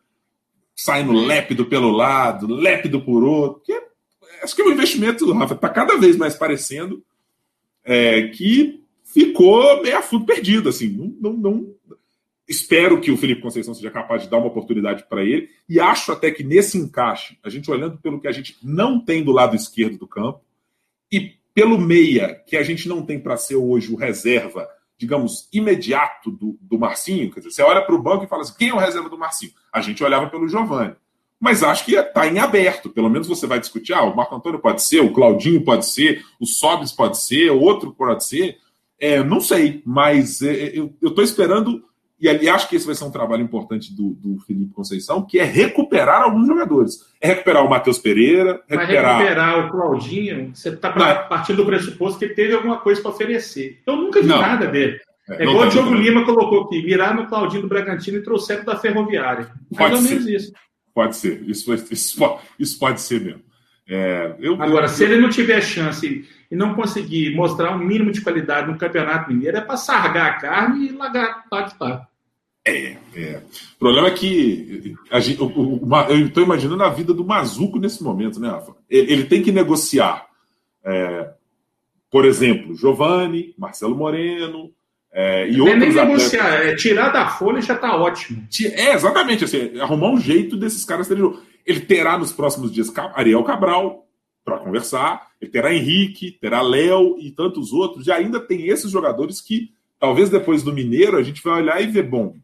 saindo lépido pelo lado, lépido por outro. Porque acho que o investimento, Rafa, está cada vez mais parecendo é, que ficou meio a fundo perdido, assim. Não, não, não, Espero que o Felipe Conceição seja capaz de dar uma oportunidade para ele. E acho até que nesse encaixe, a gente olhando pelo que a gente não tem do lado esquerdo do campo e pelo meia, que a gente não tem para ser hoje o reserva, digamos, imediato do, do Marcinho. Quer dizer, você olha para o banco e fala assim: quem é o reserva do Marcinho? A gente olhava pelo Giovani. Mas acho que está em aberto. Pelo menos você vai discutir: ah, o Marco Antônio pode ser, o Claudinho pode ser, o Sobis pode ser, outro pode ser. É, não sei, mas é, eu estou esperando e acho que esse vai ser um trabalho importante do, do Felipe Conceição, que é recuperar alguns jogadores. É recuperar o Matheus Pereira, recuperar. Vai recuperar o Claudinho, você está partindo do pressuposto que ele teve alguma coisa para oferecer. Eu nunca vi não. nada dele. É, é igual o Diogo Lima colocou aqui, virar no Claudinho do Bragantino e trouxeram da Ferroviária. Mais pode ou menos ser. isso. Pode ser, isso, isso, isso pode ser mesmo. É, eu, Agora, eu, se ele não tiver chance e não conseguir mostrar um mínimo de qualidade no Campeonato Mineiro, é para sargar a carne e largar parte para é, é. O problema é que gente, o, o, o, eu estou imaginando a vida do Mazuco nesse momento, né, Rafa? Ele, ele tem que negociar, é, por exemplo, Giovanni, Marcelo Moreno é, e não outros. É nem negociar, é tirar da folha já está ótimo. É, exatamente. Assim, arrumar um jeito desses caras terem. Ele terá nos próximos dias Ariel Cabral para conversar, ele terá Henrique, terá Léo e tantos outros, e ainda tem esses jogadores que talvez depois do Mineiro a gente vai olhar e ver, bom,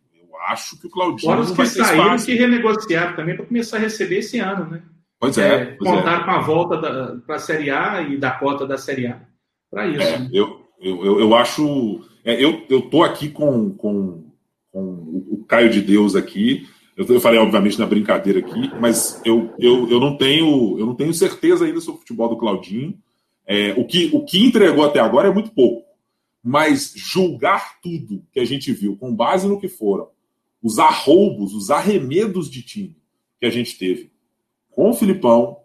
acho que o Claudinho. Fora os que saíram que renegociaram também para começar a receber esse ano, né? Pois é. é pois contar é. com a volta para a Série A e da cota da Série A. Para isso. É, né? eu, eu, eu, eu, acho. É, eu, eu tô aqui com, com, com o Caio de Deus aqui. Eu, falei, obviamente, na brincadeira aqui, mas eu, eu, eu, não tenho, eu não tenho certeza ainda sobre o futebol do Claudinho. É, o, que, o que entregou até agora é muito pouco. Mas julgar tudo que a gente viu com base no que foram os arroubos, os arremedos de time que a gente teve com o Filipão,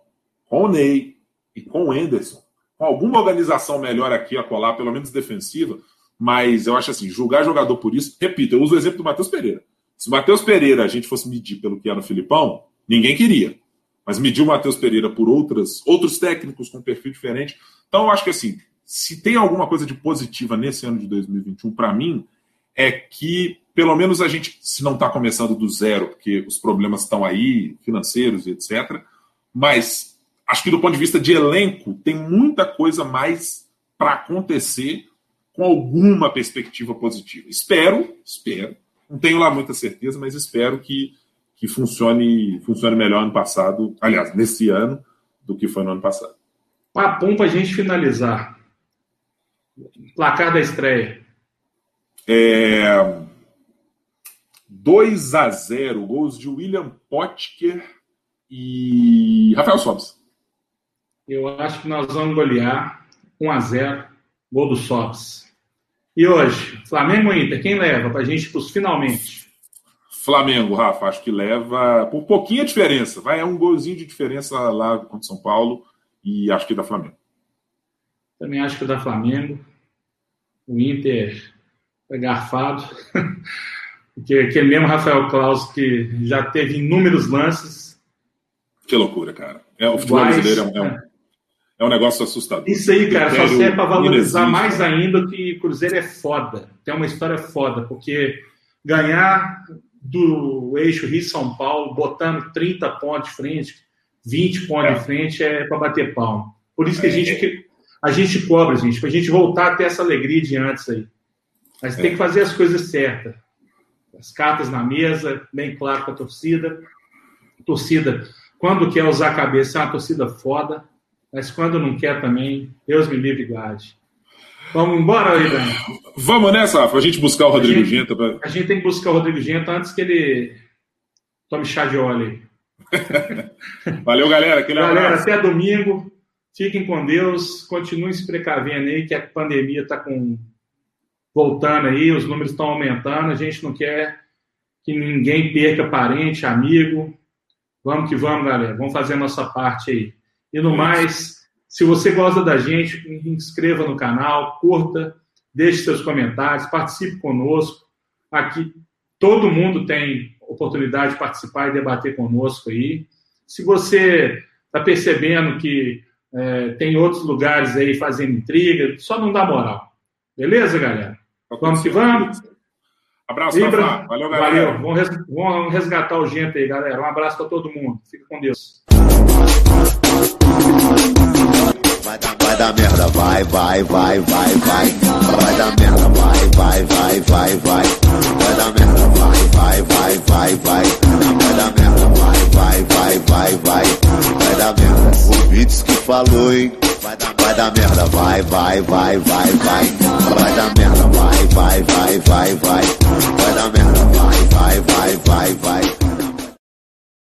com o Ney e com o Enderson, com alguma organização melhor aqui a colar, pelo menos defensiva, mas eu acho assim, julgar jogador por isso, repito, eu uso o exemplo do Matheus Pereira. Se o Matheus Pereira a gente fosse medir pelo que era o Filipão, ninguém queria. Mas medir o Matheus Pereira por outras, outros técnicos com perfil diferente. Então, eu acho que assim, se tem alguma coisa de positiva nesse ano de 2021, para mim, é que pelo menos a gente, se não está começando do zero, porque os problemas estão aí, financeiros e etc. Mas acho que do ponto de vista de elenco, tem muita coisa mais para acontecer com alguma perspectiva positiva. Espero, espero. Não tenho lá muita certeza, mas espero que, que funcione, funcione melhor ano passado, aliás, nesse ano, do que foi no ano passado. Papum para a gente finalizar. Placar da estreia. É, 2 a 0 gols de William Potker e Rafael Sobis. Eu acho que nós vamos golear 1 a 0 gol do Sobis. E hoje, Flamengo ou Inter, quem leva para a gente para os finalmente? Flamengo, Rafa, acho que leva por pouquinha diferença. Vai, é um golzinho de diferença lá contra São Paulo e acho que da Flamengo. Também acho que da Flamengo. O Inter é garfado. Porque aquele mesmo Rafael Claus que já teve inúmeros lances. Que loucura, cara. É, o futebol brasileiro é, um, é um negócio assustador. Isso aí, cara, só serve para valorizar mais ainda que Cruzeiro é foda. Tem uma história foda, porque ganhar do eixo Rio-São Paulo, botando 30 pontos de frente, 20 pontos é. de frente, é para bater palmo. Por isso que a gente, é. a gente cobra, gente, para a gente voltar a ter essa alegria de antes aí. Mas é. tem que fazer as coisas certas. As cartas na mesa, bem claro com a torcida. torcida, quando quer usar a cabeça, é uma torcida foda mas quando não quer também, Deus me livre e guarde. Vamos embora, aí, Dani? Vamos nessa, para a gente buscar o Rodrigo a gente, Genta. Pra... A gente tem que buscar o Rodrigo Genta antes que ele tome chá de óleo aí. Valeu, galera. Aquele galera, abraço. até domingo. Fiquem com Deus. Continuem se precavendo aí, que a pandemia está com... voltando aí, os números estão aumentando. A gente não quer que ninguém perca parente, amigo. Vamos que vamos, galera. Vamos fazer a nossa parte aí. E no mais, se você gosta da gente, inscreva no canal, curta, deixe seus comentários, participe conosco. Aqui todo mundo tem oportunidade de participar e debater conosco aí. Se você está percebendo que é, tem outros lugares aí fazendo intriga, só não dá moral. Beleza, galera? Vamos que vamos. Abraço, Ibra. Valeu, galera. Valeu. Vamos resgatar o gente aí, galera. Um abraço para todo mundo. Fica com Deus. Vai dar, merda, vai, vai, vai, vai, vai. Vai dar merda, vai, vai, vai, vai, vai. Vai dar merda, vai, vai, vai, vai, vai. Vai dar merda, vai, vai, vai, vai, vai. Vai dar merda. O Beats que falou, hein? Vai dar, vai dar merda, vai, vai, vai, vai, vai. Vai dar merda, vai, vai, vai, vai, vai. Vai dar merda, vai, vai, vai, vai, vai.